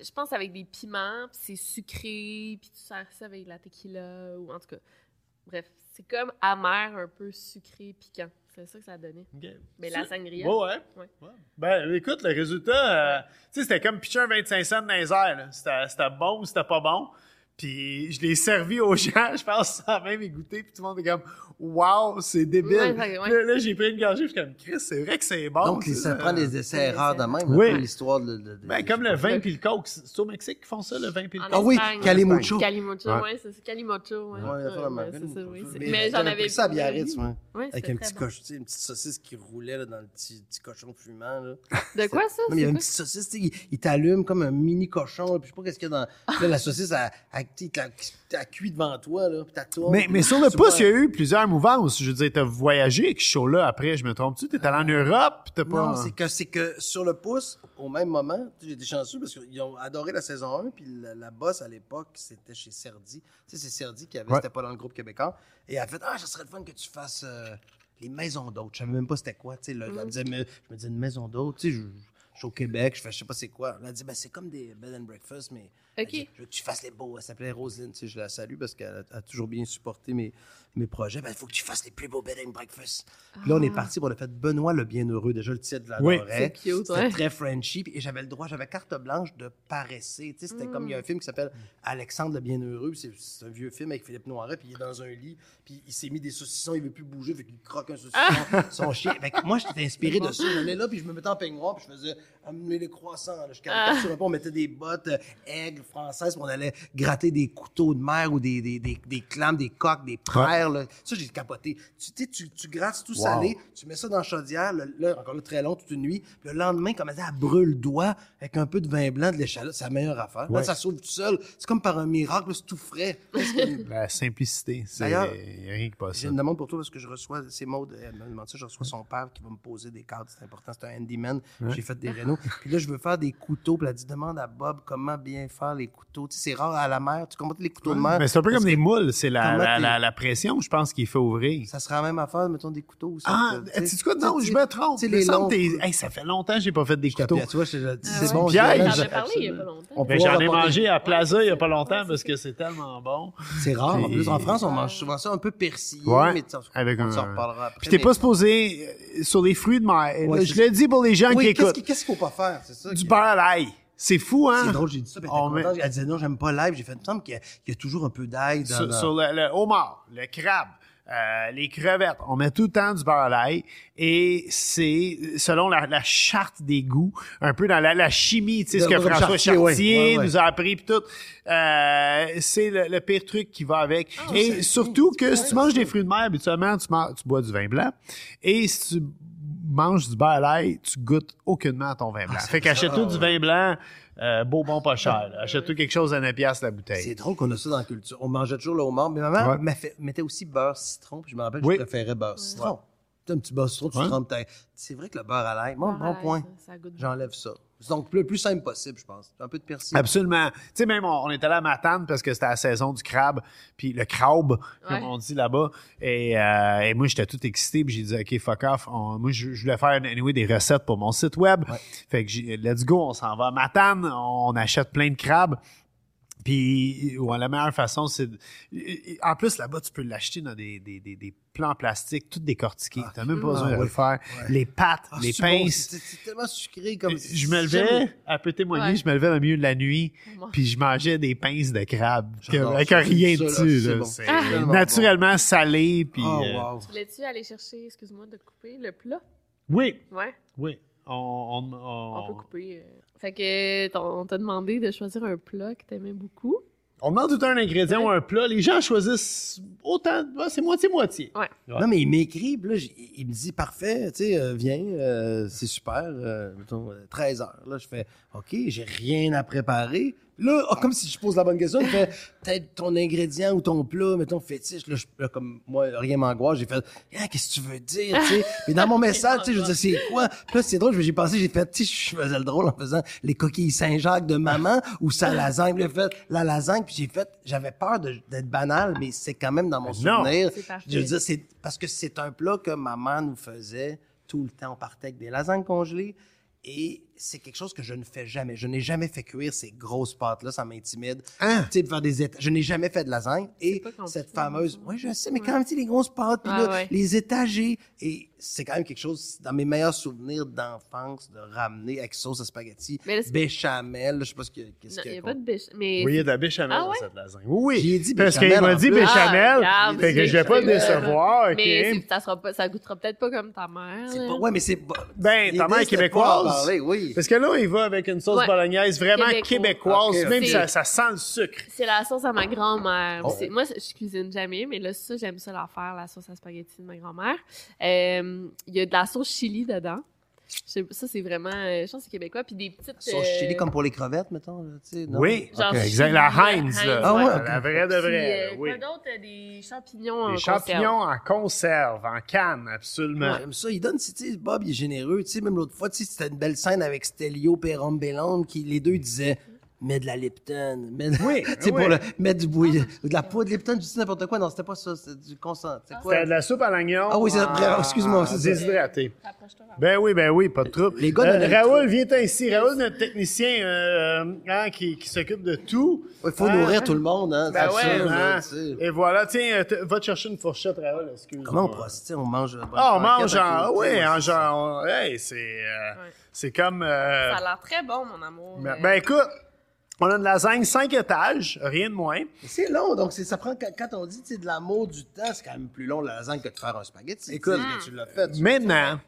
je pense avec des piments, puis c'est sucré, puis tu sers ça avec la tequila, ou en tout cas. Bref, c'est comme amer, un peu sucré, piquant. C'est ça que ça a donné. Mais la sangria. Ouais, ouais. Ouais. Ouais. Ben, écoute, le résultat, euh, tu sais, c'était comme pitcher un 25 cents dans les airs. c'était bon ou c'était pas bon. Puis je l'ai servi aux *laughs* gens, je pense, sans même y goûter. Puis tout le monde est comme, wow, c'est débile. Ouais, ouais, ouais. Puis Là, là, j'ai pris une gorgée, je suis comme, Chris, c'est vrai que c'est bon. Donc, ça prend des essais des rares de même. Oui. l'histoire de, de- de- Ben, comme le vin puis le coke. C'est au Mexique qu'ils font ça, le vin puis le coke? Ah oui. Calimocho. Calimocho, Ouais. ouais, c'est ça. Calimocho, ouais. Ouais, oui. Mais, j'en avais ça à Biarritz, oui. ouais. Avec un petit cochon, tu sais, une petite saucisse qui roulait là, dans le petit, cochon fumant. Là. De quoi ça? Il y a une petite saucisse, tu sais, il, t'allume comme un mini cochon, là, puis je sais pas qu'est-ce qu'il y a dans. Puis là, la saucisse, elle, t'as- cuit devant toi, là, puis t'as tourne. Mais, mais sur le pouce, il y a eu plusieurs mouvances. Je veux dire, t'as voyagé avec ce show-là après, je me trompe-tu? T'es allé en Europe, puis t'as pas... Non, c'est que, c'est que sur le pouce, au même moment, été chanceux parce qu'ils ont adoré la saison 1, puis la, la boss à l'époque, c'était chez Serdi. Tu sais, c'est Serdi qui avait, Ouais. c'était pas dans le groupe québécois. Et elle a fait Ah, ça serait le fun que tu fasses euh, les maisons d'hôtes. Je savais même pas c'était quoi. Tu sais, là, elle me disait, mais, je me disais une maison d'hôtes, tu sais, je, je suis au Québec, je fais, je sais pas c'est quoi. Elle a dit, ben, c'est comme des bed and breakfast, mais. Ok. je veux que tu fasses les beaux. Elle s'appelait Roselyne, tu sais, je la salue parce qu'elle a, a toujours bien supporté mes, mes projets. Ben, il faut que tu fasses les plus beaux bed and breakfast. Puis là, on est parti pour le fait Benoît le Bienheureux. Déjà, le titre de la Oui. C'est cute, C'était ouais. très Frenchy. Et j'avais le droit, j'avais carte blanche de paresser. Tu sais, c'était comme il y a un film qui s'appelle Alexandre le Bienheureux. C'est un vieux film avec Philippe Noiret. Puis il est dans un lit. Puis il s'est mis des saucissons. Il veut plus bouger. Fait qu'il croque un saucisson. Son chien. Fait que moi, j'étais inspiré de ça. J'allais là. Puis je me mettais en peignoir. Puis je faisais amener les croissants. là. Je caricature un peu. On mettait des bottes euh, aigles françaises. Puis on allait gratter des couteaux de mer ou des, des, des, des clames, des coques, des praires. là. Ça, j'ai capoté. Tu, tu sais, tu, tu grattes tout salé. Tu mets ça dans la chaudière. Là, là, encore là, très long, toute une nuit. Puis le lendemain, comme elle dit, elle brûle le doigt avec un peu de vin blanc, de l'échalote. C'est la meilleure affaire. Là, Ouais. ça s'ouvre tout seul. C'est comme par un miracle. C'est tout frais. *laughs* La simplicité, c'est rien qui passe J'ai une demande pour toi parce que je reçois, c'est Maud, elle m'a demandé ça, je reçois son père qui va me poser des cadres, c'est important, c'est un handyman, j'ai fait des rénaux. *laughs* Puis là, je veux faire des couteaux, puis elle dit, demande à Bob comment bien faire les couteaux. Tu sais, c'est rare à la mer, tu comprends les couteaux de mer? Mais c'est un peu comme des moules, c'est la, la, la, la pression, je pense, qu'il fait ouvrir. Ça sera la même affaire, mettons des couteaux aussi. Ah, tu tu sais quoi? Non, je me trompe. Les longs. Hey, ça fait longtemps que j'ai pas fait des couteaux. Tu vois, je- c'est ouais. bon. J'en je- ai parlé il y a pas longtemps. Ben, j'en ai mangé à Plaza il y a pas longtemps parce que c'est tellement bon. C'est rare. En plus, en France, on mange souvent ça un peu persillé. Ouais, mais tu- avec on un- s'en reparlera après. Puis t'es pas supposé euh, sur les fruits de mer. Je le dis pour les gens qui écoutent. qu'il qu'est-ce qu'il faut pas faire? C'est ça. Du qui- beurre à l'ail. C'est fou, hein? C'est drôle, j'ai dit ça, puis elle, On met-. Elle disait non, j'aime pas l'ail. J'ai fait, il me semble qu'il y, a- il y a toujours un peu d'ail dans, sur, sur le, le homard, le crabe, euh, les crevettes. On met tout le temps du beurre à l'ail et c'est selon la, la charte des goûts, un peu dans la, la chimie, tu sais, ce que François Chartier, Chartier, ouais, ouais, ouais. nous a appris pis tout. Euh, c'est le, le pire truc qui va avec. Ah, et surtout que si tu manges des fruits de mer, habituellement, tu, man- tu bois du vin blanc. Et si tu manges du beurre à l'ail, tu goûtes aucunement à ton vin Ah, blanc. fait qu'achète-toi du vin blanc, euh, beau, bon, pas cher. Achète-toi quelque chose à 9 piastres la bouteille. C'est drôle qu'on a ça dans la culture. On mangeait toujours le homard, mais maman Ouais. fait- mettait aussi beurre citron. Puis je me rappelle que Oui. je préférais beurre citron. Tu sais, un petit beurre citron, tu Ouais. ta- C'est vrai que le beurre à l'ail, bon, bon Ouais, point. J'enlève ça. Donc, le plus simple possible, je pense. Un peu de persil. Absolument. Tu sais, même, on, on est allé à Matane parce que c'était la saison du crabe, puis le crabe, comme Ouais. on dit là-bas. Et, euh, et moi, j'étais tout excité, puis j'ai dit, OK, fuck off. On- moi, je, je voulais faire anyway, des recettes pour mon site web. Fait que, j'ai- let's go, on s'en va à Matane, on achète plein de crabes. Puis, ouais, la meilleure façon, c'est. de- En plus, là-bas, tu peux l'acheter dans des, des, des, des plans plastiques, tout décortiqués. T'as même pas besoin de le faire. Les pâtes, Ah, les c'est bon, pinces. c'est- tellement sucré comme. Je me levais, elle peut témoigner, Ouais. je me levais au milieu de la nuit, puis je mangeais des pinces de crabe, avec rien là, dessus. là. bon. Ah. Naturellement salé, puis... Oh, euh, wow. Voulais-tu aller chercher, excuse-moi de couper, le plat? Oui, Ouais, oui. On, on, on on- peut couper. euh. Fait que on t'a demandé de choisir un plat que t'aimais beaucoup. On demande tout un ingrédient ou un plat. Les gens choisissent autant. c'est moitié-moitié. Ouais. Ouais. Non, mais il m'écrit, puis là, il me dit, parfait, tu sais, euh, viens, euh, c'est super, euh, mettons, euh, 13 heures. Là, je fais, OK, j'ai rien à préparer. Là, oh, comme si je pose la bonne question, fait, peut-être ton ingrédient ou ton plat, mettons, fétiche. Là, je- là, comme moi, rien m'angoisse, j'ai fait, Ah, qu'est-ce que tu veux dire, tu sais? Mais dans mon *laughs* message, tu sais, je veux dire, c'est quoi? Puis là, c'est drôle, j'ai pensé, j'ai fait, tu sais, je faisais le drôle en faisant les coquilles Saint-Jacques de maman *laughs* ou sa lasagne. J'ai fait la lasagne, puis j'ai fait, j'avais peur d'être banal, mais c'est quand même dans mon non. souvenir. Je veux dire, c'est parce que c'est un plat que maman nous faisait tout le temps. On partait avec des lasagnes congelées et c'est quelque chose que je ne fais jamais. Je n'ai jamais fait cuire ces grosses pâtes-là, ça m'intimide. Hein? Tu sais, de faire des éta- Je n'ai jamais fait de lasagne et cette fameuse. Oui, je sais, mais quand même, tu sais, les grosses pâtes, puis là, ouais. les étagers. Et c'est quand même quelque chose, dans mes meilleurs souvenirs d'enfance, de ramener avec sauce à spaghetti, Mais là, c'est- béchamel, je sais pas ce que- qu'est-ce qu'il il y n'y a. a pas de. Mais Oui, il y a de la béchamel Ah dans ouais? cette lasagne. Oui, J'y ai oui. dit Parce qu'il béchamel m'a dit plus. béchamel. Ah, fait que je vais pas le béchamel. décevoir, OK? Mais ça, sera pas, ça goûtera peut-être pas comme ta mère. Ouais, mais c'est pas. Ben, ta mère est québécoise. parler, oui. Parce que là, il va avec une sauce Ouais. bolognaise vraiment Québécois. québécoise, Ok, même ça, ça sent le sucre. C'est la sauce à ma grand-mère. Oh. C'est- Moi, je cuisine jamais, mais là, ça, j'aime ça la faire, la sauce à spaghetti de ma grand-mère. Euh, Il y a de la sauce chili dedans. Je sais- Ça, c'est vraiment, euh, je pense que c'est québécois. Puis des petites... Sauce euh, chili comme pour les crevettes, mettons, là, tu sais, non? Oui, Genre exact. La Heinz, Heinz, là. Ah ouais, La- ok. la vraie de Puis, vraie, euh, oui. quoi d'autre? Euh, Des champignons en Des conserve? champignons en conserve, en canne, absolument. J'aime ça. Il donne, tu sais, Bob, il est généreux. Tu sais, même l'autre fois, tu sais, c'était une belle scène avec Stelio Bellone qui, les deux, disaient, mets de la Lipton. Mets de... Oui, *laughs* tu pour le, mettre du bouilli, de la poudre Lipton, je dis n'importe quoi. Non, c'était pas ça. C'était du consent. C'est quoi? C'était de la soupe à l'oignon. Ah oui, c'est- en- excuse-moi, c'est ça. Déshydraté. Ben oui, ben oui, pas de trouble. Les gars Euh, Raoul, viens ici. Raoul, notre technicien euh, hein, qui, qui s'occupe de tout. Il faut Hein? nourrir tout le monde, hein. Ben ouais, sûr, hein. tu. Et voilà, tiens, euh, va te chercher une fourchette, Raoul, excuse Comment on procède? Tu On mange. euh, Ah, on mange en. Oui, ouais, en genre. Hey, c'est. C'est comme. euh, Ça a l'air très bon, mon amour. ben, ben, écoute, on a une lasagne 5 étages, rien de moins. C'est long, donc c'est- ça prend. Quand, on dit tu sais, de l'amour, du temps, c'est quand même plus long la lasagne que de faire un spaghetti. Écoute, tu sais, tu l'as fait. tu- Maintenant,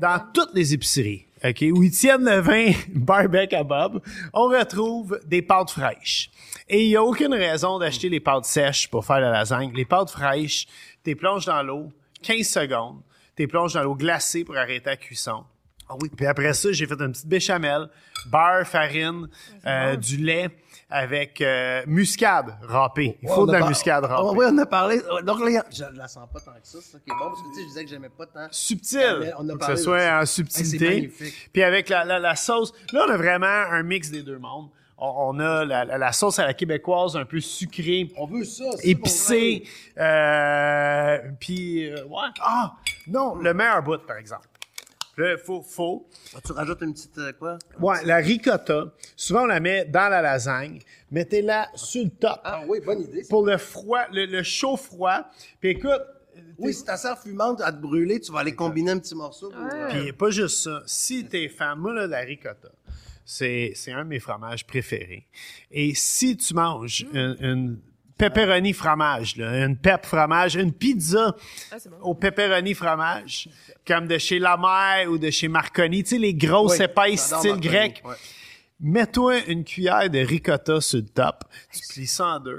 dans toutes les épiceries, OK, où ils tiennent le vin *laughs* barbecue à Bob, on retrouve des pâtes fraîches. Et il n'y a aucune raison d'acheter les pâtes sèches pour faire la lasagne. Les pâtes fraîches, t'es plonges dans l'eau, 15 secondes, t'es plonges dans l'eau glacée pour arrêter la cuisson. Ah oui. Puis après ça, j'ai fait une petite béchamel, beurre, farine, euh, du lait avec euh, muscade râpée. Il faut de la par- muscade râpée. oui, on a parlé. Donc là, je la sens pas tant que ça, c'est ça qui est bon, parce que tu sais, je disais que j'aimais pas tant. subtil. On a Faut que parlé ce soit en Hey, subtilité. c'est magnifique. Puis avec la, la, la sauce, là, on a vraiment un mix des deux mondes. On, on a la, la- la sauce à la québécoise un peu sucrée, On veut ça. c'est ça épicée. Euh, puis, euh, ouais. Ah, non, le meilleur bout, par exemple. Qu'on veut. Tu rajoutes une petite euh, quoi? Ouais, la ricotta, souvent on la met dans la lasagne. Mettez-la sur le top. Ah oui, bonne idée. Pour le froid, le, le chaud-froid. Puis écoute, Oui, si ta sœur fumante à te brûler, tu vas aller combiner un petit morceau. pour, euh, Puis pas juste ça. Si t'es fan, moi, là, la ricotta, c'est, c'est un de mes fromages préférés. Et si tu manges une, une pepperoni fromage, là, une pep fromage, une pizza Ah, bon. au pepperoni fromage, comme de chez La ou de chez Marconi, tu sais, les grosses Oui, épaisses style Marconi, grec. ouais. Mets-toi une cuillère de ricotta sur le top, tu plies ça en deux.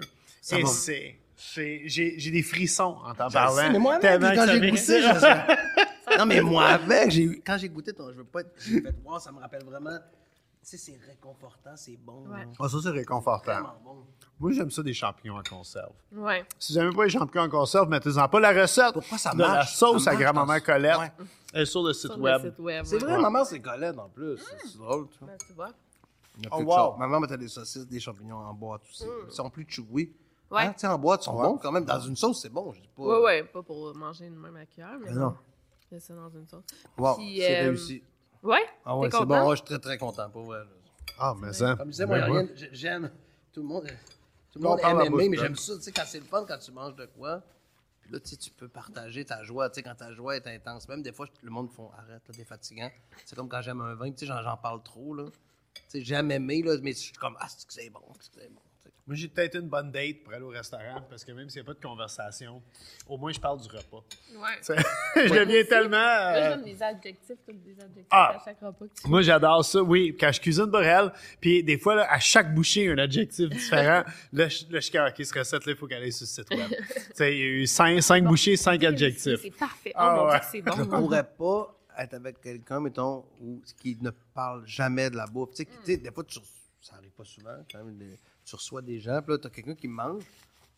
et va. c'est... c'est- J'ai, des frissons en t'en parlant. mais moi, avec, quand ça j'ai goûté, je- *laughs* Non, mais moi, avec, j'ai eu- quand j'ai goûté, ton- je veux pas être. J'ai fait, *laughs* wow, ça me rappelle vraiment. Sais, c'est réconfortant, c'est bon. Ouais. Ah, ça, c'est réconfortant. Vraiment bon. Moi, j'aime ça des champignons en conserve. Ouais. Si vous n'aimez pas les champignons en conserve, mettez-en pas. La recette Pourquoi ça de la marche? sauce Ça à marche grand-maman Colette Ouais. est sur le site Sur le web. site web, C'est vrai, ma mère, c'est Colette en plus. C'est- C'est drôle, tu vois. Ben, tu vois. Il y a Oh, de wow. choses. Ma mère mettait des saucisses, des champignons en boîte aussi. Ils sont plus chewy. Ouais. Hein, tu sais, en boîte, ils sont bons quand même. Dans une sauce, c'est bon. Je dis pas. Ouais, ouais, pas pour manger une même à cuillère, mais non. C'est ça dans une sauce. Wow, Puis, c'est euh, réussi. Ouais? Ah ouais, c'est bon. Ouais, je suis très, très content pour vrai. Ah, mais ça. Comme je disais, moi, rien- j'aime. Tout le monde, tout le On monde aime aimer, mais j'aime ça. Tu sais, quand c'est le fun, quand tu manges de quoi, puis là, tu sais, tu peux partager ta joie. Tu sais, quand ta joie est intense. Même des fois, le monde font arrête, là, t'es fatigant. C'est comme quand j'aime un vin, tu sais, j'en, j'en parle trop, là. Tu sais, j'aime aimer, là, mais je suis comme, ah, c'est que c'est bon, c'est que c'est bon. Moi, j'ai peut-être une bonne date pour aller au restaurant parce que même s'il n'y a pas de conversation, au moins je parle du repas. Ouais. *laughs* Je deviens tellement. Là, euh, je donne des adjectifs, tout des adjectifs Ah. à chaque repas que tu Moi, j'adore ça, oui. Quand je cuisine pour elle, puis des fois, là, à chaque bouchée, il y a un adjectif différent. *laughs* là, je, là, je suis comme, OK, cette recette-là, il faut qu'elle aille sur le site web. *laughs* tu sais, il y a eu cinq, cinq bouchées, cinq adjectifs. C'est parfait. Oh Ah, mon ouais. C'est Je bon. pourrais pas être avec quelqu'un, mettons, où, qui ne parle jamais de la bouffe. Tu sais, sais, des fois, tu, ça arrive pas souvent, quand même, des- tu reçois des gens, puis là, t'as quelqu'un qui mange,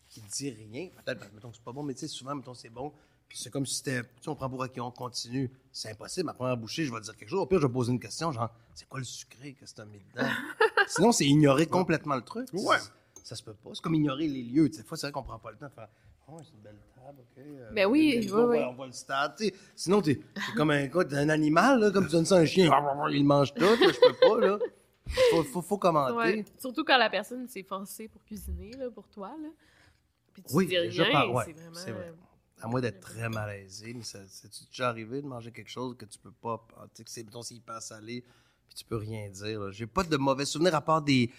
qui dit rien. Peut-être, parce que, mettons, que c'est pas bon, mais tu sais, souvent, mettons, c'est bon. Puis c'est comme si c'était, tu sais, on prend pour acquis, on continue. C'est impossible. Ma première bouchée, je vais dire quelque chose. Au pire, je vais poser une question, genre, c'est quoi le sucré que t'as mis dedans? *laughs* Sinon, c'est ignorer complètement le truc. Ouais. Ça se peut pas. C'est comme ignorer les lieux. Tu Des fois, c'est vrai qu'on prend pas le temps de faire, oh, c'est une belle table, OK. euh, Ben oui, on oui. On voit le stade. tu sais. Sinon, t'es t'es comme un, quoi, un animal, là, comme tu donnes ça à un chien. Il mange tout. là, je peux pas, là. Faut, faut, faut commenter. Ouais. Surtout quand la personne s'est forcée pour cuisiner, là, pour toi. Là. Puis tu Oui, dis déjà rien, par- ouais, c'est vraiment... vrai. À moins d'être très malaisé, mais ça, c'est déjà arrivé de manger quelque chose que tu peux pas. Tu sais, que c'est, mettons, c'est hyper salé, puis tu peux rien dire. J'ai pas de mauvais souvenirs à part des,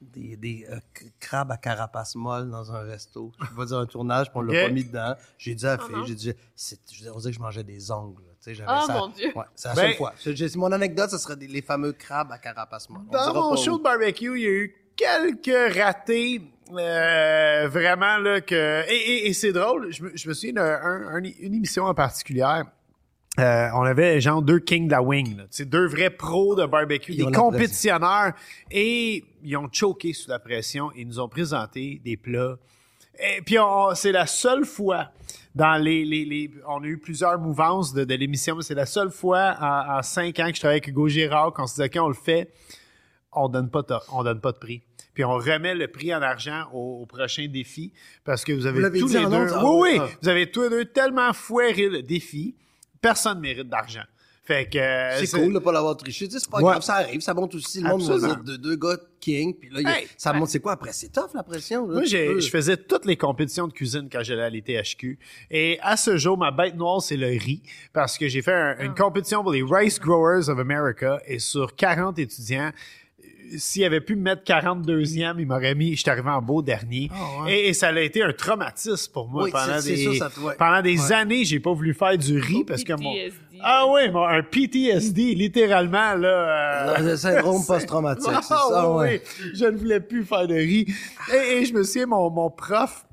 des, des euh, crabes à carapace molle dans un resto. Je vais dire un tournage, puis on l'a pas mis dedans. J'ai dit à la fille, non? j'ai dit, on dirait que je mangeais des ongles. Tu sais, j'avais Oh ça- mon Dieu! Ouais, c'est la Ben- seule fois. Mon anecdote, ce serait des, les fameux crabes à carapace molle. On Dans mon show où. de barbecue, il y a eu quelques ratés. euh, vraiment, là, que. Et, et- et c'est drôle, je me, je me souviens d'une émission en particulier. Euh, on avait genre deux kings de la wing, là. Tu sais, deux vrais pros de barbecue, Ils des compétitionneurs, et ils ont choqué sous la pression et nous ont présenté des plats. Et puis c'est la seule fois dans les, les, les- on a eu plusieurs mouvances de, de l'émission, mais c'est la seule fois en, en cinq ans que je travaille avec Hugo Girard qu'on se disait ok on le fait, on donne pas de, on donne pas de prix. Puis on remet le prix en argent au, au prochain défi parce que vous avez Vous tous les deux, oui ah. vous avez tous les deux tellement foiré le défi, personne mérite d'argent. Fait que euh, C'est cool de pas l'avoir triché. Tu sais, c'est pas Ouais. grave, ça arrive, ça monte aussi. Le Absolument. de deux gars king, puis là, il y a- Hey, ça monte. C'est quoi après? C'est tough, la pression. là, Moi, je faisais toutes les compétitions de cuisine quand j'allais à l'ITHQ. Et à ce jour, ma bête noire, c'est le riz. Parce que j'ai fait un- une compétition pour les Rice Growers of America. Et sur 40 étudiants, euh, s'il avait pu me mettre 42e, il m'aurait mis, j'étais arrivé en beau dernier. Ah, ouais. et, et ça a été un traumatisme pour moi. Oui, pendant c'est- c'est des, ça, ça ouais. pendant des Ouais. années, j'ai pas voulu faire du riz parce que mon... Ah oui, un PTSD, littéralement, là. euh, Le syndrome *laughs* post-traumatique, c'est ah, ça, oui. Je ne voulais plus faire de riz. Et, et je me souviens, mon, mon prof,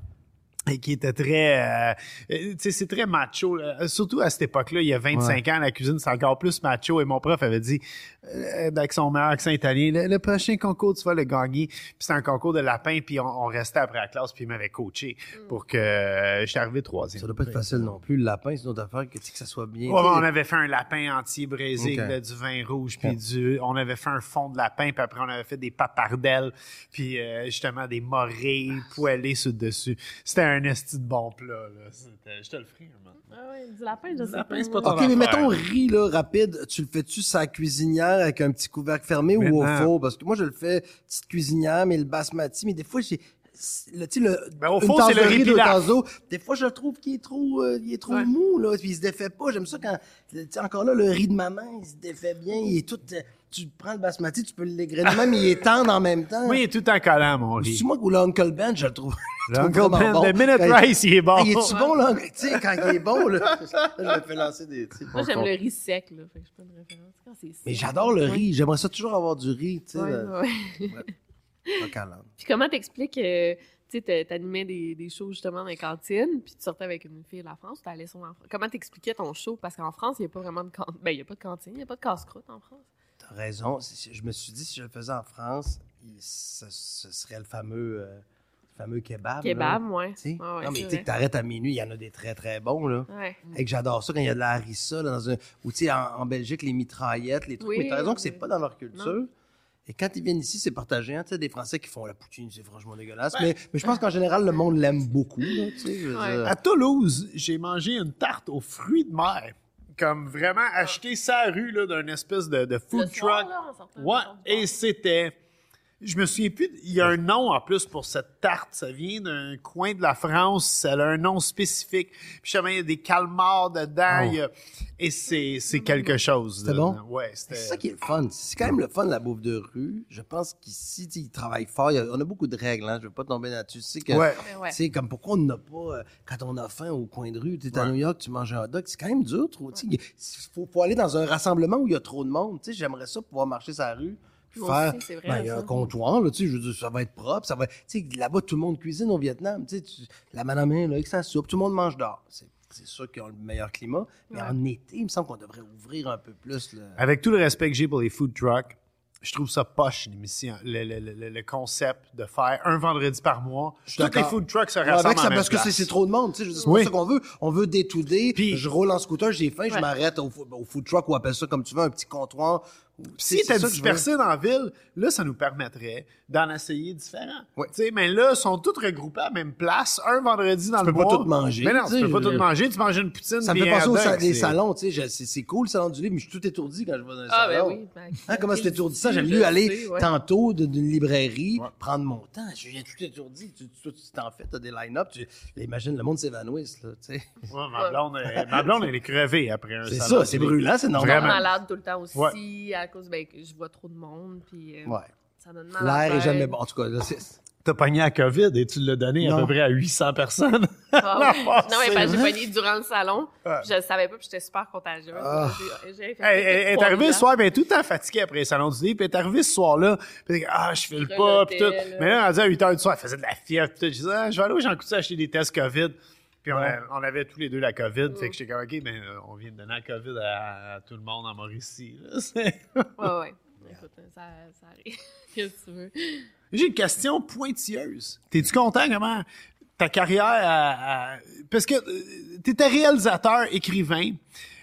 et qui était très, euh, euh, tu sais, c'est très macho. là. Surtout à cette époque-là, il y a 25 ans, la cuisine, c'est encore plus macho. Et mon prof avait dit, euh, avec son meilleur accent italien, le, le prochain concours, tu vas le gagner. Puis c'était un concours de lapin, puis on, on restait après la classe, puis il m'avait coaché pour que euh, j'étais arrivé troisième. Ça doit pas être facile non plus. Le lapin, c'est une autre affaire que, tu sais, que ça soit bien. Ouais, on avait fait un lapin entier braisé Ok. avec du vin rouge, puis du, on avait fait un fond de lapin, puis après on avait fait des papardelles, puis euh, justement des morées poêlées sur le dessus. C'était un esti de bon plat. Là. C'était- Je te le ferai moment. Ah ouais, du lapin, je sais lapin, pas. OK, mais mettons riz, là, rapide, tu le fais-tu sa cuisinière avec un petit couvercle fermé ou au four? Parce que moi, je le fais petite cuisinière, mais le basmati, mais des fois, j'ai... Le, tu sais, le, Ben, au une tasse c'est le de riz d'eau, des fois, je le trouve qu'il est trop, euh, il est trop Ouais. mou, là, puis il se défait pas. J'aime ça quand, encore là, le riz de maman, il se défait bien, il est tout... euh, Tu prends le basmati, tu peux l'égrainer même, il est tendre en même temps. Moi, il est tout en collant, mon riz. C'est moi ou l'Uncle Ben, je le trouve? *laughs* le L'Uncle Ben, bon. le Minute Quand Rice, il est bon. Il est-tu bon, là? Tu sais, quand il est bon, là, *laughs* je me fais lancer des... Moi, j'aime le riz sec, là. Fait que je pas de référence. Quand c'est sec. Mais j'adore le riz. J'aimerais ça toujours avoir du riz, tu sais. Ouais, Puis comment t'expliques, euh, tu sais, t'a- t'animais des, des shows justement dans les cantines, puis tu sortais avec une fille de la France, t'allais sur en France. Comment t'expliquais ton show? Parce qu'en France, il n'y a pas vraiment de cantine. Ben, il n'y a pas de cantine, il n'y a pas de casse-croûte en France. T'as raison. Je me suis dit, si je le faisais en France, ce, ce serait le fameux, euh, le fameux kebab. Kebab, là. ouais. Non, mais tu sais, que t'arrêtes à minuit, il y en a des très, très bons, là. Ouais. Et que j'adore ça quand il y a de la harissa, là, dans un... Ou, tu sais, en, en Belgique, les mitraillettes, les trucs. Oui, mais t'as raison que c'est oui. pas dans leur culture. Et quand ils viennent ici, c'est partagé. Hein, tu sais, des Français qui font la poutine, c'est franchement dégueulasse. Mais, mais je pense qu'en général, le monde l'aime beaucoup, là, tu sais. je veux Ouais. dire. À Toulouse, j'ai mangé une tarte aux fruits de mer. Comme vraiment acheté sa rue là, d'un espèce de, de Le food soir, truck. là, Ouais, et c'était Je me souviens plus. Il y a un nom en plus pour cette tarte. Ça vient d'un coin de la France. Elle a un nom spécifique. Puis il y a des calmars dedans. il y a- Et c'est, c'est quelque chose. C'était bon? Ouais, c'était. C'est ça qui est le fun. C'est quand même le fun, la bouffe de rue. Je pense qu'ici, tu sais, ils travaillent fort. Il y a- on a beaucoup de règles, hein. Je veux pas tomber là-dessus. Tu sais que, Ouais. Ouais. tu sais, comme pourquoi on n'a pas, euh, quand on a faim au coin de rue, tu es à. New York, tu manges un hot dog, c'est quand même dur, trop. Tu sais, il faut, faut aller dans un rassemblement où il y a trop de monde. Tu sais, j'aimerais ça pouvoir marcher sur la rue. Faire, aussi, c'est vrai, ben, il y a un comptoir, là, tu sais, je veux dire, ça va être propre, ça va, tu sais, là-bas, tout le monde cuisine au Vietnam, tu sais, tu- la madame est là, avec sa soupe, tout le monde mange dehors. C'est, c'est sûr qu'ils ont le meilleur climat, mais Ouais. en été, il me semble qu'on devrait ouvrir un peu plus, le... Avec tout le respect que j'ai pour les food trucks, je trouve ça poche, l'émission, le, le- le- le concept de faire un vendredi par mois. Tous les food trucks se rassemblent avec en ça, même parce que c'est, trop de monde, tu sais, c'est Oui. pas ça qu'on veut. On veut day to day. Puis- je roule en scooter, j'ai faim, je m'arrête au, au food truck ou appelle ça comme tu veux, un petit comptoir. Si C'est était ça que je veux. dispersé dans la ville, là, ça nous permettrait d'en essayer différents. Ouais. Tu sais, mais là, ils sont tous regroupés à la même place, un vendredi dans le peux pas tout manger, Mais non, tu tu peux pas tout manger. Tu manges une poutine, Ça me fait penser aux c'est- salons, tu sais, c'est, c'est cool le salon du livre, mais je suis tout étourdi quand je vais dans un Ah, ben salon. oui. Ben, Hein, comment c'est étourdissant? J'aime Je mieux aller sais, ouais. tantôt d'une librairie, Ouais. prendre mon temps. Je viens tout étourdi. Tu, tu, tu t'en fais, t'as des line-up. Tu, imagine, le monde s'évanouisse, là, tu sais. Ouais, ma, blonde, elle- blonde, elle est crevée après un C'est salon. ça, c'est brûlant, c'est normal. Vraiment. malade tout le temps aussi cause ben, que je vois trop de monde puis euh, Ouais. ça donne mal à la L'air est jamais bon. En tout cas, là, c'est... T'as pogné la COVID et tu l'as donné à peu près à 800 personnes. Ah, *laughs* non mais parce que j'ai pogné durant le salon je le savais pas puis j'étais super contagieuse Ah. J'ai- j'ai fait Elle, est arrivée ce soir, ben, tout le temps fatiguée après le salon du livre, puis elle est arrivée ce soir-là, puis elle dit, ah, je file pas, puis tout. Mais là, elle dit à 8 h du soir, elle faisait de la fièvre, puis tout. Je disais, ah, je vais aller au Jean Coutu acheter des tests COVID. Puis on, a- on avait tous les deux la COVID, fait que j'étais comme, OK, ben, euh, on vient de donner la COVID à, à tout le monde en Mauricie. *laughs* ouais ouais *laughs* écoute ça, ça arrive *laughs* qu'est-ce que tu veux? J'ai une question pointilleuse. T'es-tu content comment ta carrière a- a- Parce que euh, t'étais réalisateur, écrivain,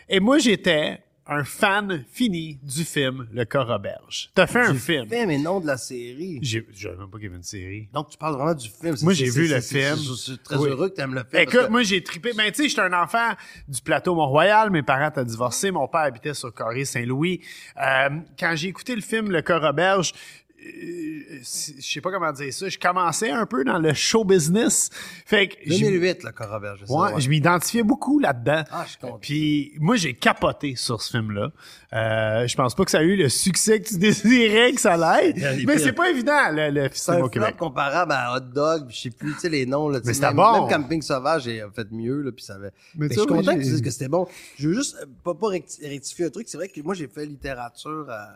et moi, j'étais un fan fini du film Le Corps Roberge. T'as fait un film. Fait, mais non de la série. J'ai, je savais même pas qu'il y avait une série. Donc, tu parles vraiment du film. Moi, j'ai vu le film. Je suis très Oui. heureux que tu aimes le film. Écoute, que- moi, j'ai trippé. Ben, tu sais, j'étais un enfant du plateau Mont-Royal. Mes parents étaient divorcés. Mon père habitait sur Carré Saint-Louis. Euh, quand j'ai écouté le film Le Corps Roberge, euh, je sais pas comment dire ça, je commençais un peu dans le show business. Fait que j'ai- 2008, le Corroberge. c'est ça, Ouais, ouais. je m'identifiais beaucoup là-dedans. Ah, je suis content. Puis moi, j'ai capoté sur ce film-là. Euh, je pense pas que ça a eu le succès que tu *laughs* désirais que ça des Mais c'est pas évident, le, le un au Québec. comparable à Hot Dog, je sais plus, tu sais, les noms, là. Mais c'était bon. Même Camping Sauvage, j'ai fait mieux, là, puis ça avait... Mais tu je suis content que tu dises que c'était bon. Je veux juste, euh, pas, pas recti- rectifier un truc. C'est vrai que moi, j'ai fait littérature à,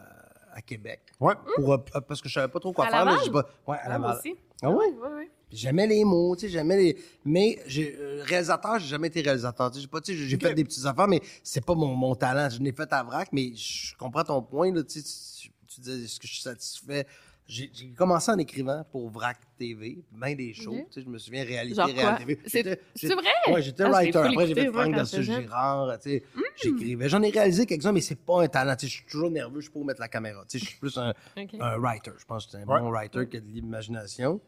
à Québec. Ouais. Pour, euh, parce que je savais pas trop quoi À faire, là. Pas- Ouais, à Laval. aussi Ah ouais? Ouais Puis J'aimais les mots, tu sais, j'aimais les. Mais j'ai euh, réalisateur, j'ai jamais été réalisateur. Tu sais, j'ai pas, tu sais, j'ai fait des petites affaires, mais c'est pas mon, mon talent. Je l'ai fait à vrac, mais je comprends ton point là. Tu, sais, tu, tu disais est-ce que je suis satisfait. J'ai commencé en écrivant pour Vrac TV, bien des shows. Tu sais, je me souviens réalité, Genre Réal quoi? TV. C'est- vrai? Ouais, j'étais Ah, writer. Après, j'ai fait j'étais jeune. Girard. Tu sais, j'écrivais. J'en ai réalisé quelques-uns, mais c'est pas un talent. Tu sais, je suis toujours nerveux. Je peux pas où mettre la caméra. Tu sais, je suis plus un, *laughs* un writer. Je pense que c'est un Ouais. bon writer qui a de l'imagination.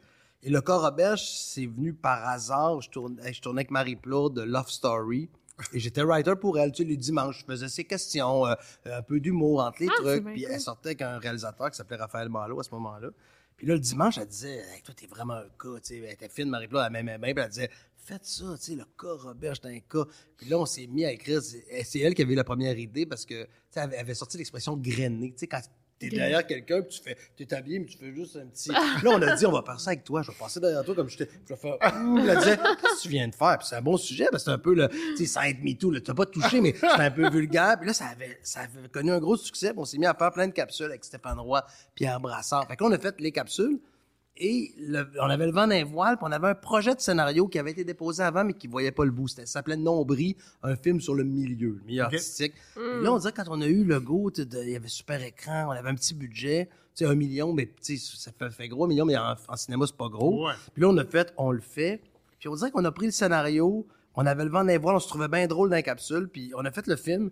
Et le corps Roberge, c'est venu par hasard. Je tournais, je tournais avec Marie Plourde de Love Story. Et j'étais writer pour elle. Tu sais, les dimanches, je faisais ses questions, euh, un peu d'humour entre les Ah, trucs. Puis cool. elle sortait avec un réalisateur qui s'appelait Raphaël Malo à ce moment-là. Puis là, le dimanche, elle disait Hey, Toi, t'es vraiment un cas. Tu sais, elle était fine, Marie Plourde, elle m'aimait bien. Puis elle disait Faites ça, tu sais, le cas Roberge, c'est un cas. Puis là, on s'est mis à écrire. C'est elle qui avait eu la première idée parce que, tu sais, elle avait- elle avait sorti l'expression grainer. Tu sais, quand t'es derrière quelqu'un, puis tu fais, t'es habillé, mais tu fais juste un petit. Là, on a dit, on va faire ça avec toi. Je vais passer derrière toi comme je t'ai. Je vais faire. Ouh, disait, qu'est-ce que tu viens de faire? Puis c'est un bon sujet, parce que c'est un peu le. Tu sais, ça aide me too. là. T'as pas touché, mais c'était un peu vulgaire. Puis là, ça avait, ça avait connu un gros succès. Puis on s'est mis à faire plein de capsules avec Stéphane Roy, Pierre Brassard. Fait que là, on a fait les capsules. Et le- on avait le vent d'un voile, puis on avait un projet de scénario qui avait été déposé avant, mais qui voyait pas le bout. C'était- Ça s'appelait Nombris, un film sur le milieu, le milieu artistique. Puis là, on dirait quand on a eu le go, tu sais, de- il y avait super écran, on avait un petit budget, tu sais, un million, mais tu sais, ça fait, fait gros, un million, mais en, en cinéma, c'est pas gros. Ouais. Puis là, on a fait, on le fait. Puis on dirait qu'on a pris le scénario, on avait le vent d'un voile, on se trouvait bien drôle dans la capsule, puis on a fait le film.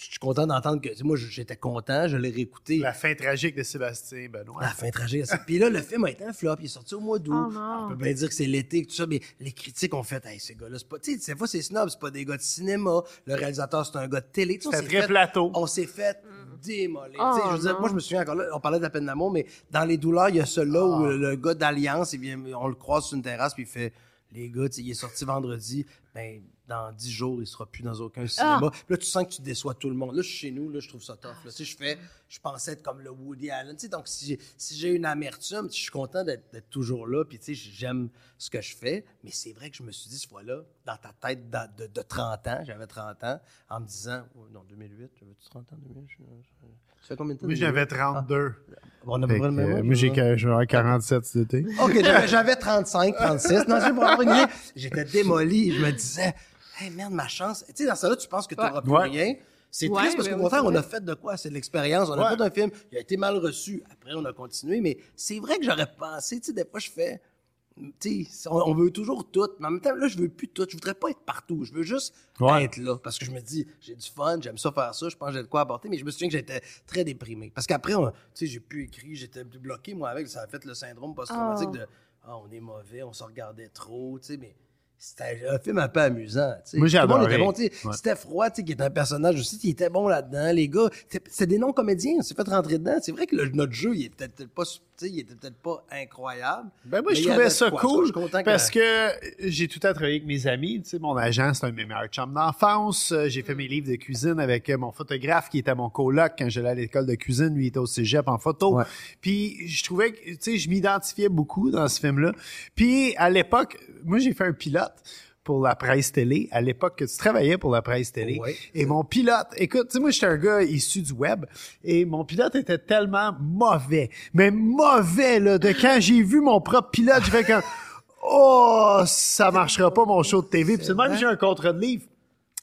Je suis content d'entendre que, tu sais, moi, j'étais content, je l'ai réécouté. La fin tragique de Sébastien Benoît. La fin tragique. Puis là, le film a été un flop. Il est sorti au mois d'août. Oh. On peut bien dire que c'est l'été, tout ça, mais les critiques ont fait, hey, ces gars-là, c'est pas, tu sais, des fois, c'est snob, c'est pas des gars de cinéma. Le réalisateur, c'est un gars de télé. S'est très fait- plateau. On s'est fait démolir. Oh, je veux dire, non. moi, je me souviens encore là, on parlait de la peine d'amour, mais dans les douleurs, il y a celui-là où Ah. le, le gars d'Alliance, il vient, on le croise sur une terrasse, puis il fait Les gars, tu sais, il est sorti vendredi, ben, dans dix jours, il sera plus dans aucun cinéma. Ah. Puis là, tu sens que tu déçois tout le monde. Là, je suis chez nous, là, je trouve ça tough. Là. Tu sais, je fais, je pensais être comme le Woody Allen. Tu sais, donc, si j'ai, si j'ai une amertume, je suis content d'être, d'être toujours là, puis tu sais, j'aime ce que je fais. Mais c'est vrai que je me suis dit, cette fois-là, dans ta tête de, de 30 ans, j'avais 30 ans, en me disant, oh, non, 2008, j'avais-tu 30 ans, 2008? Je- je- Ça fait combien de temps? Moi, 2008? j'avais 32. Bon, on a que, le même âge, moi, j'ai là. que- je vais avoir 47 cet été. OK, j'avais, j'avais 35, 36. Non, c'est pour avoir une idée. J'étais démoli. Je me disais, hey, merde, ma chance. Tu sais, dans ça là tu penses que tu n'auras plus Ouais. rien. C'est Ouais, triste parce qu'au contraire, on a fait de quoi? C'est de l'expérience. On a Ouais. fait un film, il a été mal reçu. Après, on a continué. Mais c'est vrai que j'aurais pensé, tu sais, des fois, je fais. Tu sais, on, on veut toujours tout. Mais en même temps, là, je veux plus tout. Je voudrais pas être partout. Je veux juste Ouais. être là. Parce que je me dis, j'ai du fun, j'aime ça faire ça, je pense que j'ai de quoi apporter. Mais je me souviens que j'étais très déprimé. Parce qu'après, tu sais, j'ai plus écrit, j'étais plus bloqué, moi, avec. Ça a fait le syndrome post-traumatique Oh. de, ah, on est mauvais, on se regardait trop, tu sais, mais. C'était un film un peu amusant. tu sais. Moi, j'ai Tout le monde adoré. était bon. tu sais. Ouais. Steph Roy, tu sais, qui est un personnage aussi, qui était bon là-dedans. Les gars, c'est- des non-comédiens. On s'est fait rentrer dedans. C'est vrai que le- notre jeu, il était peut-être pas, il était peut-être pas incroyable. Ben moi, je trouvais ça quoi. Cool parce que j'ai tout temps travaillé avec mes amis. Tu sais, mon agent, c'est un de mes meilleurs chums d'enfance. Euh, J'ai fait mes livres de cuisine avec euh, mon photographe qui était mon coloc quand j'allais à l'école de cuisine. Lui, il était au cégep en photo. Ouais. Puis je trouvais que, tu sais, je m'identifiais beaucoup dans ce film-là. Puis à l'époque, moi, j'ai fait un pilote pour la presse télé. À l'époque que tu travaillais pour la presse télé. Ouais. Et mon pilote, écoute, tu sais, moi, j'étais un gars issu du web et mon pilote était tellement mauvais, mais mauvais, là, de quand j'ai vu mon propre pilote, j'ai fait comme, oh, ça marchera pas, mon show de TV. Puis c'est même, j'ai un contrat de livre.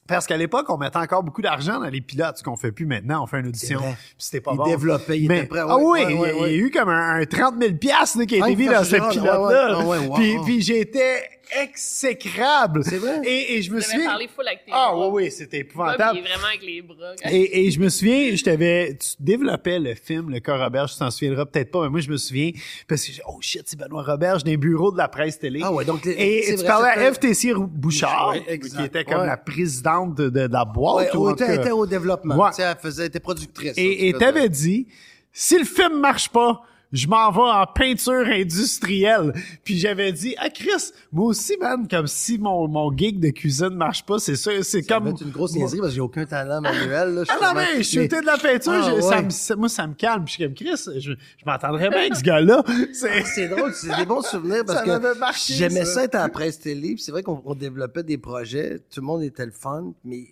Parce qu'à l'époque, on mettait encore beaucoup d'argent dans les pilotes, ce qu'on fait plus maintenant. On fait une audition, puis c'était pas Il bon. développait, il Mais- était prêt, ouais, ah oui, ouais, il y a- ouais, il y a ouais. eu comme un, un 30 000 piastres, là, qui a Ah, été mis dans ce pilote-là. wow. Puis, puis j'étais exécrable. C'est vrai? Et, et je me souviens... parlé full avec tes Ah bras. oui, oui, c'était épouvantable. puis vraiment avec les bras. Et, et je me souviens, je t'avais, tu développais le film, le cas Roberge, tu t'en souviendras peut-être pas, mais moi je me souviens, parce que, j'ai- oh shit, c'est Benoît Roberge dans les bureaux de la presse télé. Ah ouais, donc Et c'est tu vrai, parlais à FTC Bouchard, Ouais, qui était comme Ouais. la présidente de, de- de la boîte. Ouais, ou était, au développement. Ouais. Tu sais, elle faisait, elle était productrice. Et t'avais dit, si le film marche pas, je m'en vais en peinture industrielle. Puis j'avais dit, ah Chris, moi aussi, man, comme si mon, mon gig de cuisine marche pas, c'est ça, c'est Ça comme... être une grosse niaiserie parce que j'ai aucun talent manuel. Là, Je Ah non, mais je suis de la peinture, Ah, ça me- ça- moi, ça me calme. Puis je suis comme, Chris, je, je m'entendrais bien avec ce gars-là. C'est... *laughs* C'est drôle, c'est des bons souvenirs parce Ça que j'aimais ça. ça. être à la presse télé. C'est vrai qu'on on développait des projets, tout le monde était le fun, mais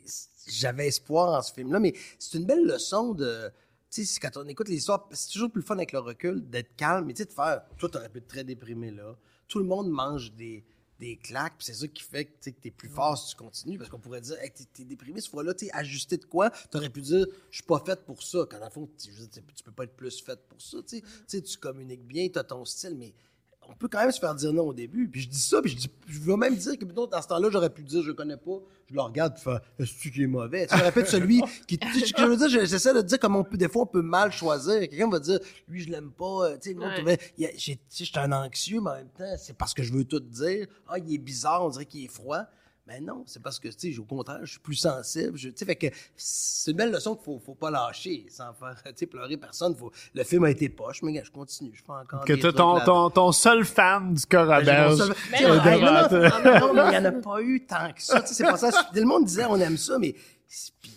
j'avais espoir en ce film-là. Mais c'est une belle leçon de. Tu sais, quand on écoute les histoires, c'est toujours plus fun avec le recul d'être calme. Mais tu sais, de faire. Toi, t'aurais pu être très déprimé là. Tout le monde mange des, des claques, puis c'est ça qui fait que tu es plus fort si tu continues. Parce qu'on pourrait dire, hey, t'es, t'es déprimé cette fois-là, tu ajusté de quoi? T'aurais pu dire, je suis pas faite pour ça. Quand le fond, tu peux pas être plus faite pour ça. Tu sais. Tu communiques bien, tu as ton style, mais on peut quand même se faire dire non au début. Puis je dis ça, puis je, dis, je veux même dire que mettons, dans ce temps-là, j'aurais pu dire je connais pas, je le regarde, puis faire est-ce qui est mauvais? Tu être celui *laughs* qui. tu Je veux dire, j'essaie de dire comment on peut, des fois, on peut mal choisir. Quelqu'un va dire lui, je l'aime pas. euh, Tu sais, monde Ouais. j'étais un anxieux, mais en même temps, c'est parce que je veux tout dire. Ah, il est bizarre, on dirait qu'il est froid. Mais non, c'est parce que, tu sais, au contraire, je suis plus sensible. Tu sais, fait que c'est une belle leçon qu'il faut, faut pas lâcher sans faire, tu sais, pleurer personne. Faut, le film a été poche, mais je continue. Je fais encore Que trucs ton, ton, ton seul fan du cas ben, seul- Mais non, hey, non, non, non, mais il n'y en a pas eu tant que ça. Tu sais, C'est pas ça. Tout le monde disait on aime ça, mais puis.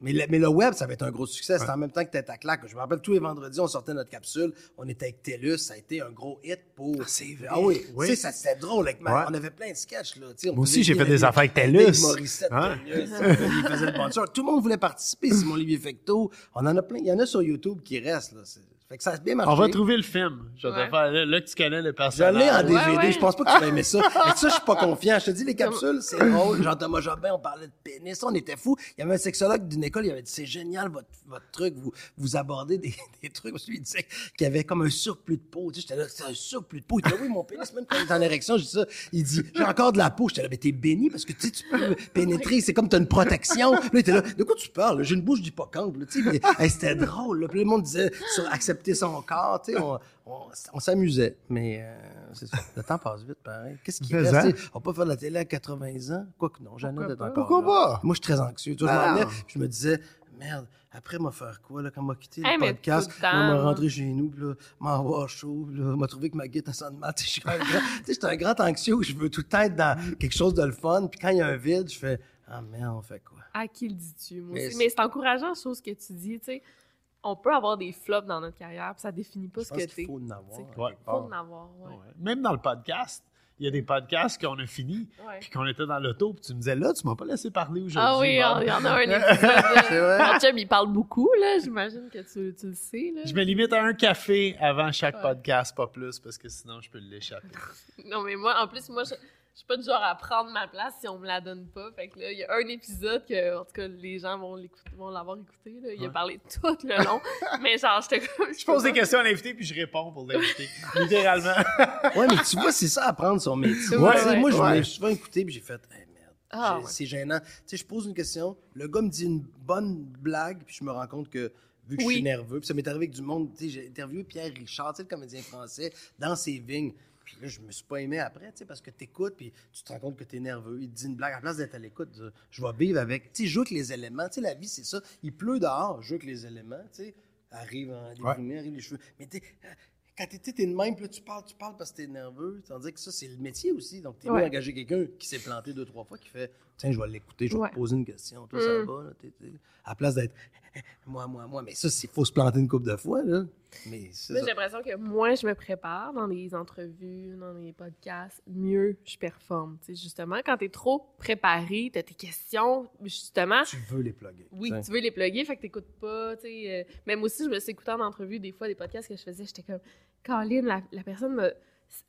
Mais le, mais le web, ça va être un gros succès. C'était en même temps que Tête à claque. Je me rappelle, tous les vendredis, on sortait notre capsule. On était avec TELUS. Ça a été un gros hit pour. Ah, c'est vrai. Ah oui. Oui. Tu sais, ça, c'était drôle. Avec ma- Ouais. On avait plein de sketchs. Là. On Moi aussi, j'ai fait des- affaires avec TELUS. Morissette, Hein? TELUS, il faisait le bon. Tout le monde voulait participer. Simon Olivier Fecto. On en a plein. Il y en a sur YouTube qui restent. Là. Fait que ça a bien marché. On va trouver le film. Je vais te Ouais. faire, là, là que tu connais le Je personnage. l'ai en DVD. Ouais, ouais. Je pense pas que tu vas aimer ça. *laughs* Et ça, je suis pas confiant. Je te dis, les capsules, c'est drôle. Jean-Thomas Jobin, on parlait de pénis. On était fous. Il y avait un sexologue d'une école, il avait dit, c'est génial, votre, votre truc. Vous, vous abordez des, *laughs* des trucs. Parce que lui, il disait qu'il y avait comme un surplus de peau. Tu sais, j'étais là, c'est un surplus de peau. Il dit, oui, mon pénis, même quand il est en érection, je dis ça. Il dit, j'ai encore de la peau. J'étais là, mais t'es béni parce que tu sais, tu peux pénétrer. C'est comme t'as une protection. Là, il était là, de quoi tu parles? J'ai une bouche d'hippocampe. là, Tu sais, mais, hey, c'était drôle. là. Puis le monde disait sur accepter son corps. Tu sais, on, on, on s'amusait. Mais euh, c'est ça. Le temps passe vite, pareil. Qu'est-ce qui reste? hein? sais, On peut pas faire de la télé à 80 ans? Quoique non, Jeannette est encore Pourquoi là. pas? Moi, je suis très anxieux. Tu vois, je Ah. m'en je me disais, merde, après, m'a faire quoi, là, quand m'a quitté Hey, le podcast, le m'a rentré chez nous, puis là, m'a avoir chaud, puis là, m'a trouvé que ma guitare sonne mal. *laughs* Tu sais, je suis un grand- tu sais, j'étais un grand anxieux où je veux tout le temps être dans quelque chose de le fun, puis quand il y a un vide, je fais, ah merde, on fait quoi? À qui le dis-tu, moi Mais aussi? c'est- Mais c'est encourageant, chose que tu dis, tu sais. On peut avoir des flops dans notre carrière, puis ça définit pas Je ce pense que t'es. faut en avoir. Ouais. quelque Faut en avoir, ouais. Ouais. Même dans le podcast, il y a des podcasts qu'on a fini, Ouais. puis qu'on était dans l'auto, puis tu me disais, là, tu m'as pas laissé parler aujourd'hui. Ah oui, il y en a un *laughs* épisode. C'est vrai? Mon chum, il parle beaucoup, là. J'imagine que tu, tu le sais, là. Je me limite à un café avant chaque Ouais. podcast, pas plus, parce que sinon, je peux l'échapper. *laughs* Non, mais moi, en plus, moi, je suis pas du genre à prendre ma place si on me la donne pas. Fait que là, il y a un épisode que, en tout cas, les gens vont l'écouter- vont l'avoir écouté, là. Il a parlé tout le long. *laughs* mais genre, j'étais comme. Je pose des questions à l'invité, puis je réponds pour l'invité. *laughs* Littéralement. Ouais, mais tu vois, c'est ça, apprendre son métier. Ouais, moi, je ouais. l'ai souvent écouté, puis j'ai fait, hey, merde. Ah. C'est gênant. Tu sais, je pose une question, le gars me dit une bonne blague, puis je me rends compte que, vu que je suis nerveux, puis ça m'est arrivé avec du monde, tu sais, j'ai interviewé Pierre Richard, tu sais, le comédien français, dans ses vignes. Puis là, je me suis pas aimé après, tu sais, parce que t'écoutes, puis tu te rends compte que t'es nerveux. Il te dit une blague, à la place d'être à l'écoute, je vais vivre avec. Tu sais, joue avec les éléments. Tu sais, la vie, c'est ça. Il pleut dehors, joue avec les éléments, tu sais. Arrive en déprimé, arrive les cheveux. Mais tu sais, quand t'es t'es de même, puis là, tu parles, tu parles parce que t'es nerveux. Tandis que ça, c'est le métier aussi. Donc, t'es Ouais. mieux engager quelqu'un qui s'est planté deux, trois fois, qui fait Tiens, je vais l'écouter, je vais Ouais. te poser une question. Toi, ça Mm. va, là. t'es- t'es- À la place d'être *laughs* moi, moi, moi. Mais ça, il faut se planter une couple de fois, là. Mais c'est j'ai l'impression que moins je me prépare dans les entrevues, dans les podcasts, mieux je performe. Tu sais, justement, quand t'es trop préparé, t'as tes questions, justement, Tu veux les plugger. Oui, tu tu veux les plugger, fait que pas, tu sais. euh, même aussi, je me suis écoutant en entrevue, des fois, des podcasts que je faisais, j'étais comme, Caroline, la, la personne me.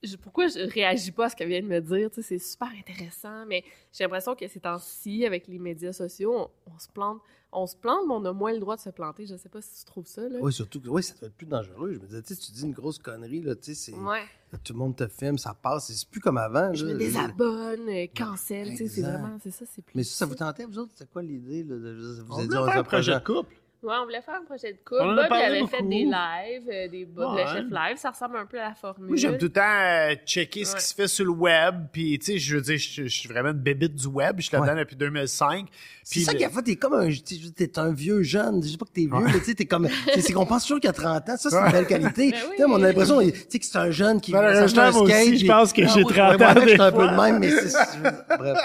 Je- pourquoi je réagis pas à ce qu'elle vient de me dire, tu sais, c'est super intéressant, mais j'ai l'impression que ces temps-ci, avec les médias sociaux, on, on se plante, on se plante, mais on a moins le droit de se planter. Je sais pas si tu trouves ça, là. Oui, surtout que oui, ça doit être plus dangereux. Je me disais, tu sais, tu dis une grosse connerie, là, tu sais, c'est- Ouais. tout le monde te filme, ça passe, c'est plus comme avant. Je là. me désabonne, euh, cancel, tu sais, c'est vraiment, c'est ça, c'est plus. Mais ça, ça vous tentait, vous autres? C'était quoi l'idée? Là, de, vous On avez dit, on un projet de couple. Ouais, on voulait faire un projet de couple. On en a Bob, il parlé avait beaucoup. fait des lives, euh, des Bob Ouais. le chef live, ça ressemble un peu à la formule. Moi, j'aime tout le temps euh, checker ce qui se fait sur le web. Puis, tu sais, je veux dire, je, je suis vraiment une bébite du web. Je suis là-dedans Ouais. depuis 2005. C'est Puis ça le- qui a fait, t'es comme un, tu sais, t'es un vieux jeune. Je sais pas que t'es vieux, mais tu sais, t'es comme, c'est c'est qu'on pense toujours qu'il y a 30 ans. Ça, c'est une belle qualité. *laughs* Ben oui. Tu sais, on a l'impression, tu sais, que c'est un jeune qui Malheureusement, s'acheter un skate, je pense que Ah j'ai oui, 30 ouais, ans j'étais un peu fois. de même, mais c'est, bref.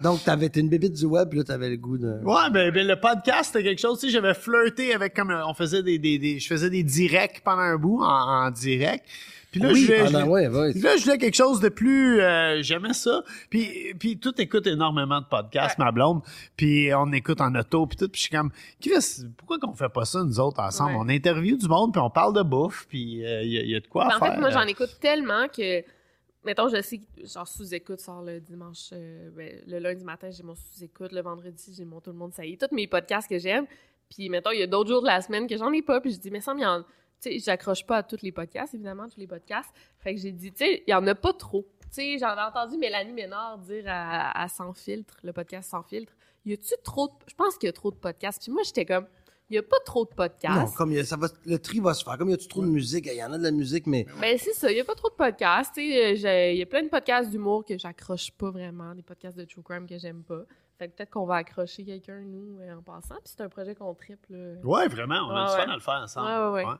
Donc, t'avais, t'es une bébite du web, puis là, t'avais le goût de. Ouais, ben, ben, le podcast, c'était quelque chose, tu sais, j'avais flirté avec comme, euh, on faisait des, des, des- je faisais des directs pendant un bout, en, en direct. Puis là, oui, je, voulais- pendant, je- ouais, ouais. Puis là, je voulais quelque chose de plus... euh, J'aimais ça. Puis, puis tout écoute énormément de podcasts, ma blonde. Puis on écoute en auto, puis tout. Puis je suis comme, Chris, pourquoi qu'on fait pas ça, nous autres, ensemble? Ouais. On interview du monde, puis on parle de bouffe, puis il y, a- y a de quoi Ben, en faire. fait, moi, j'en écoute tellement que, mettons, je sais que, genre, sous-écoute sort le dimanche, euh, ben, le lundi matin, j'ai mon sous-écoute, le vendredi, j'ai mon Tout le monde, ça y est, tous mes podcasts que j'aime. Puis, mettons, il y a d'autres jours de la semaine que j'en ai pas, puis je dis, mais ça, il y en. Tu sais, j'accroche pas à tous les podcasts, évidemment, tous les podcasts. Fait que j'ai dit, tu sais, il y en a pas trop. Tu sais, j'en ai entendu Mélanie Ménard dire à, à Sans Filtre, le podcast Sans Filtre, y a-tu trop de. Je pense qu'il y a trop de podcasts. Puis moi, j'étais comme, il y a pas trop de podcasts. Non, comme il y a- ça va, le tri va se faire. Comme il y a trop de musique, il y en a de la musique, mais Ben, c'est ça. Il n'y a pas trop de podcasts. tu sais, euh, Il y a plein de podcasts d'humour que j'accroche pas vraiment, des podcasts de true crime que j'aime pas. Fait que peut-être qu'on va accrocher quelqu'un, nous, euh, en passant. Puis c'est un projet qu'on triple. Ouais, vraiment, on a Ouais, du fun à le faire ensemble. Ouais, ouais, ouais.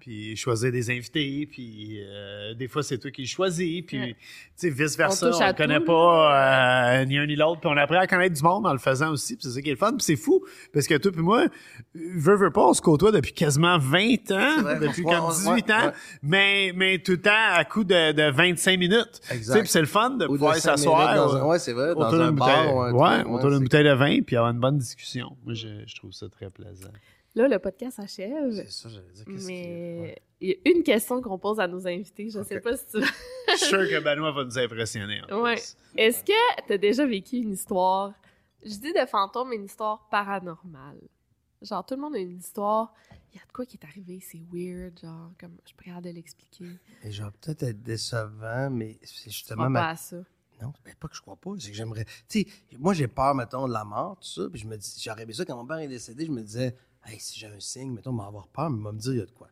Puis choisir des invités, puis euh, des fois c'est toi qui le choisis, puis Ouais. tu sais vice-versa, On ne connaît tout, pas euh, ni un ni l'autre, puis on apprend à connaître du monde en le faisant aussi, puis c'est ça qui est le fun, puis c'est fou, parce que toi puis moi, veux, veux pas, on se côtoie depuis quasiment 20 ans, vrai, depuis comme on- 18 ouais, ans, ouais. mais, mais tout le temps à coup de, de 25 minutes. Exact. puis c'est le fun de Ou de pouvoir s'asseoir. ouais, c'est vrai, dans un bar bouteille- ou un ouais, truc, ouais, autour d'une c'est- bouteille de vin, puis avoir une bonne discussion. Moi, je, je trouve ça très plaisant. Là, le podcast s'achève. C'est ça, j'allais dire. qu'est-ce Mais ouais. il y a une question qu'on pose à nos invités. Je sais Ok. pas si tu. *laughs* Je suis sûr que Benoît va nous impressionner. en Ouais. plus. Est-ce que tu as déjà vécu une histoire, je dis de fantôme, mais une histoire paranormale? Genre, tout le monde a une histoire. Il y a de quoi qui est arrivé, c'est weird, genre, comme je suis capable de l'expliquer. Et genre, peut-être être décevant, mais c'est justement ma pas à ça. Non, ben pas que je crois pas, c'est que j'aimerais. Tu sais, moi j'ai peur, mettons, de la mort, tout ça, puis je me dis, j'aurais aimé ça quand mon père est décédé, je me disais, hey, si j'ai un signe, mettons, m'en avoir peur, mais il va me dire, il y a de quoi.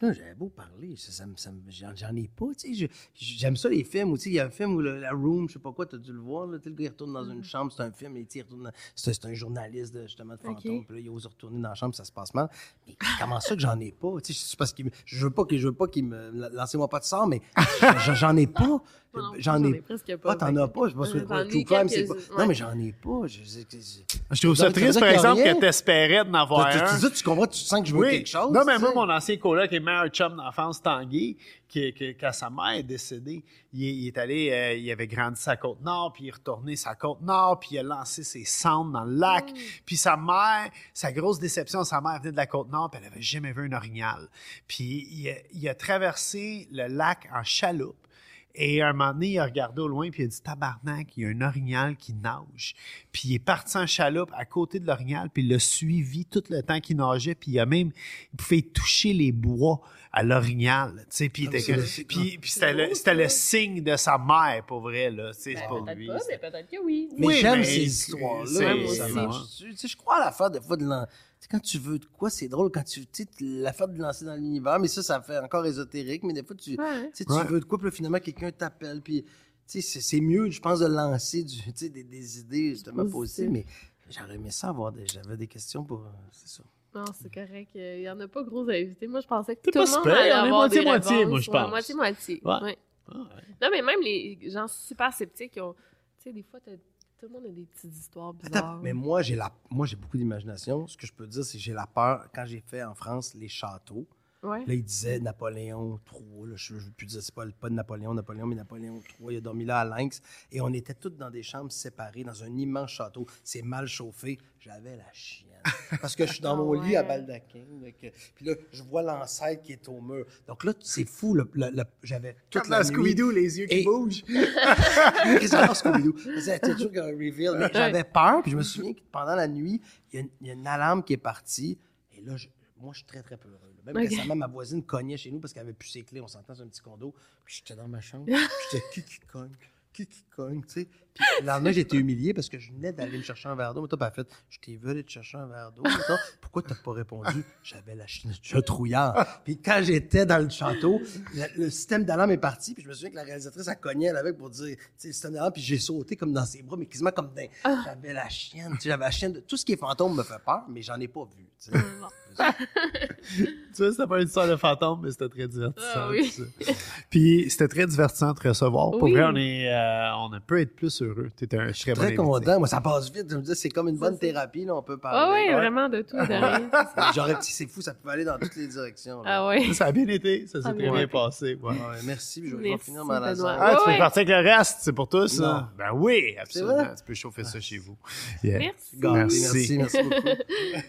Là, j'avais beau parler, ça, ça j'en, j'en ai pas, tu sais. je- J'aime ça, les films, où, tu sais, il y a un film où le- la Room, je sais pas quoi, t'as dû le voir, là, tu sais, le gars, il retourne dans une chambre, c'est un film, et il retourne dans- c'est, c'est un journaliste, de, justement, de fantômes, Ok. puis là, il ose retourner dans la chambre, ça se passe mal. Mais comment ça que j'en ai pas, tu sais, c'est parce que je veux pas que, je veux pas qu'il me, lancez-moi pas de sort, mais j'en ai pas. J'en ai presque pas. Ah, t'en as pas, je pense que True Crime, c'est pas. Non, mais j'en ai pas. Je, je- je- Je trouve ça triste, par exemple, que t'espérais d'en avoir un. tu- tu comprends, tu sens que je veux quelque chose. Non, mais moi, mon ancien coloc et meilleur chum d'enfance, Tanguy, qui, qui- quand sa mère est décédée, il, est- il est allé, euh, il avait grandi sa côte nord, puis il est retourné sa côte nord, puis il a lancé ses cendres dans le lac. Puis sa mère, sa grosse déception, sa mère venait de la côte nord, puis elle avait jamais vu un orignal. Puis il a, il a traversé le lac en chaloupe. Et un moment donné, il a regardé au loin, puis il a dit Tabarnak, il y a un orignal qui nage. Puis il est parti en chaloupe à côté de l'orignal, puis il l'a suivi tout le temps qu'il nageait, puis il a même, il pouvait toucher les bois à l'orignal. Tu sais, puis c'est- puis- puis c'était le, c'était le signe de sa mère, pour vrai, là. Ben, pas peut-être lui. pas, mais peut-être que oui. Mais Oui, j'aime ces histoires-là. je crois à l'affaire des fois de quand tu veux de quoi, c'est drôle quand tu. Tu sais, l'affaire de lancer dans l'univers, mais ça, ça fait encore ésotérique. Mais des fois, tu, Ouais. tu Ouais. veux de quoi, puis finalement, quelqu'un t'appelle. Puis, tu sais, c'est- mieux, je pense, de lancer du, tu sais, des, des idées justement Positif. positives. Mais j'aurais aimé ça avoir des. J'avais des questions pour. euh, C'est ça. Non, c'est correct. Il y en a pas gros à éviter. Moi, je pensais que tout le monde super, allait avoir des moitié-moitié, réponses. moi, je pense. Moitié-moitié. Ouais. ouais. Ah, ouais. Non, mais même les gens super sceptiques, ils ont... tu sais, des fois, t'as- tout le monde a des petites histoires bizarres. Attends, mais moi, j'ai la, moi, j'ai beaucoup d'imagination. Ce que je peux dire, c'est que j'ai la peur. Quand j'ai fait en France les châteaux, Ouais. Là, il disait Napoléon III. Là, je ne veux plus dire, c'est pas, pas de Napoléon, Napoléon, mais Napoléon III. Il a dormi là à Lynx. Et on était tous dans des chambres séparées, dans un immense château. C'est mal chauffé. J'avais la chienne. *laughs* Parce que je suis dans Ah mon lit à baldaquin. que- Puis là, je vois l'ancêtre qui est au mur. Donc là, c'est fou. le- le- le- J'avais toute Quand la Scooby-Doo, les yeux qui bougent. *laughs* J'adore Scooby-Doo. C'était toujours un reveal? J'avais peur, puis je me souviens que pendant la nuit, il y, a une- il y a une alarme qui est partie. Et là, je- moi, je suis très, très peureux. là. Même récemment, ma voisine cognait chez nous parce qu'elle avait plus ses clés. On s'entend sur un petit condo. Puis j'étais dans ma chambre. *laughs* Puis j'étais qui qui cogne, qui qui cogne, tu sais? Puis le lendemain, j'ai été humilié parce que je venais d'aller me chercher un verre d'eau. Mais toi, pas fait, je t'ai vu aller te chercher un verre d'eau. Pourquoi t'as pas répondu? J'avais la un trouillard. Puis quand j'étais dans le château, le, le système d'alarme est parti. Puis je me souviens que la réalisatrice, elle cognait avec pour dire, tu sais, le système d'alarme. Puis j'ai sauté comme dans ses bras, mais quasiment comme dans. J'avais la chienne, tu sais, j'avais la chienne. de- Tout ce qui est fantôme me fait peur, mais j'en ai pas vu. tu sais. *laughs* Tu vois, c'était pas une histoire de fantôme, mais c'était très divertissant. Ah oui. *laughs* Puis c'était très divertissant de te recevoir. Pour Oui. vrai, on, est, euh, on ne peut être plus heureux. Tu un très bon Très invité. content. Moi, ça passe vite. Je me dis, c'est comme une bonne thérapie, là, on peut Ah parler. ouais, vraiment de tout. *laughs* J'aurais petit, c'est fou, ça peut aller dans toutes les directions. là. Ah ouais. Ça a bien été. Ça s'est Ah, très ouais. bien passé. ouais. Ouais, merci, je, vais Merci, finir ma lasagne. Ah, tu Ouais, peux partir avec le reste, c'est pour tous, Non. ça? Ben oui, absolument. Tu peux chauffer ça chez vous. Yeah. Merci. Merci. merci, merci beaucoup.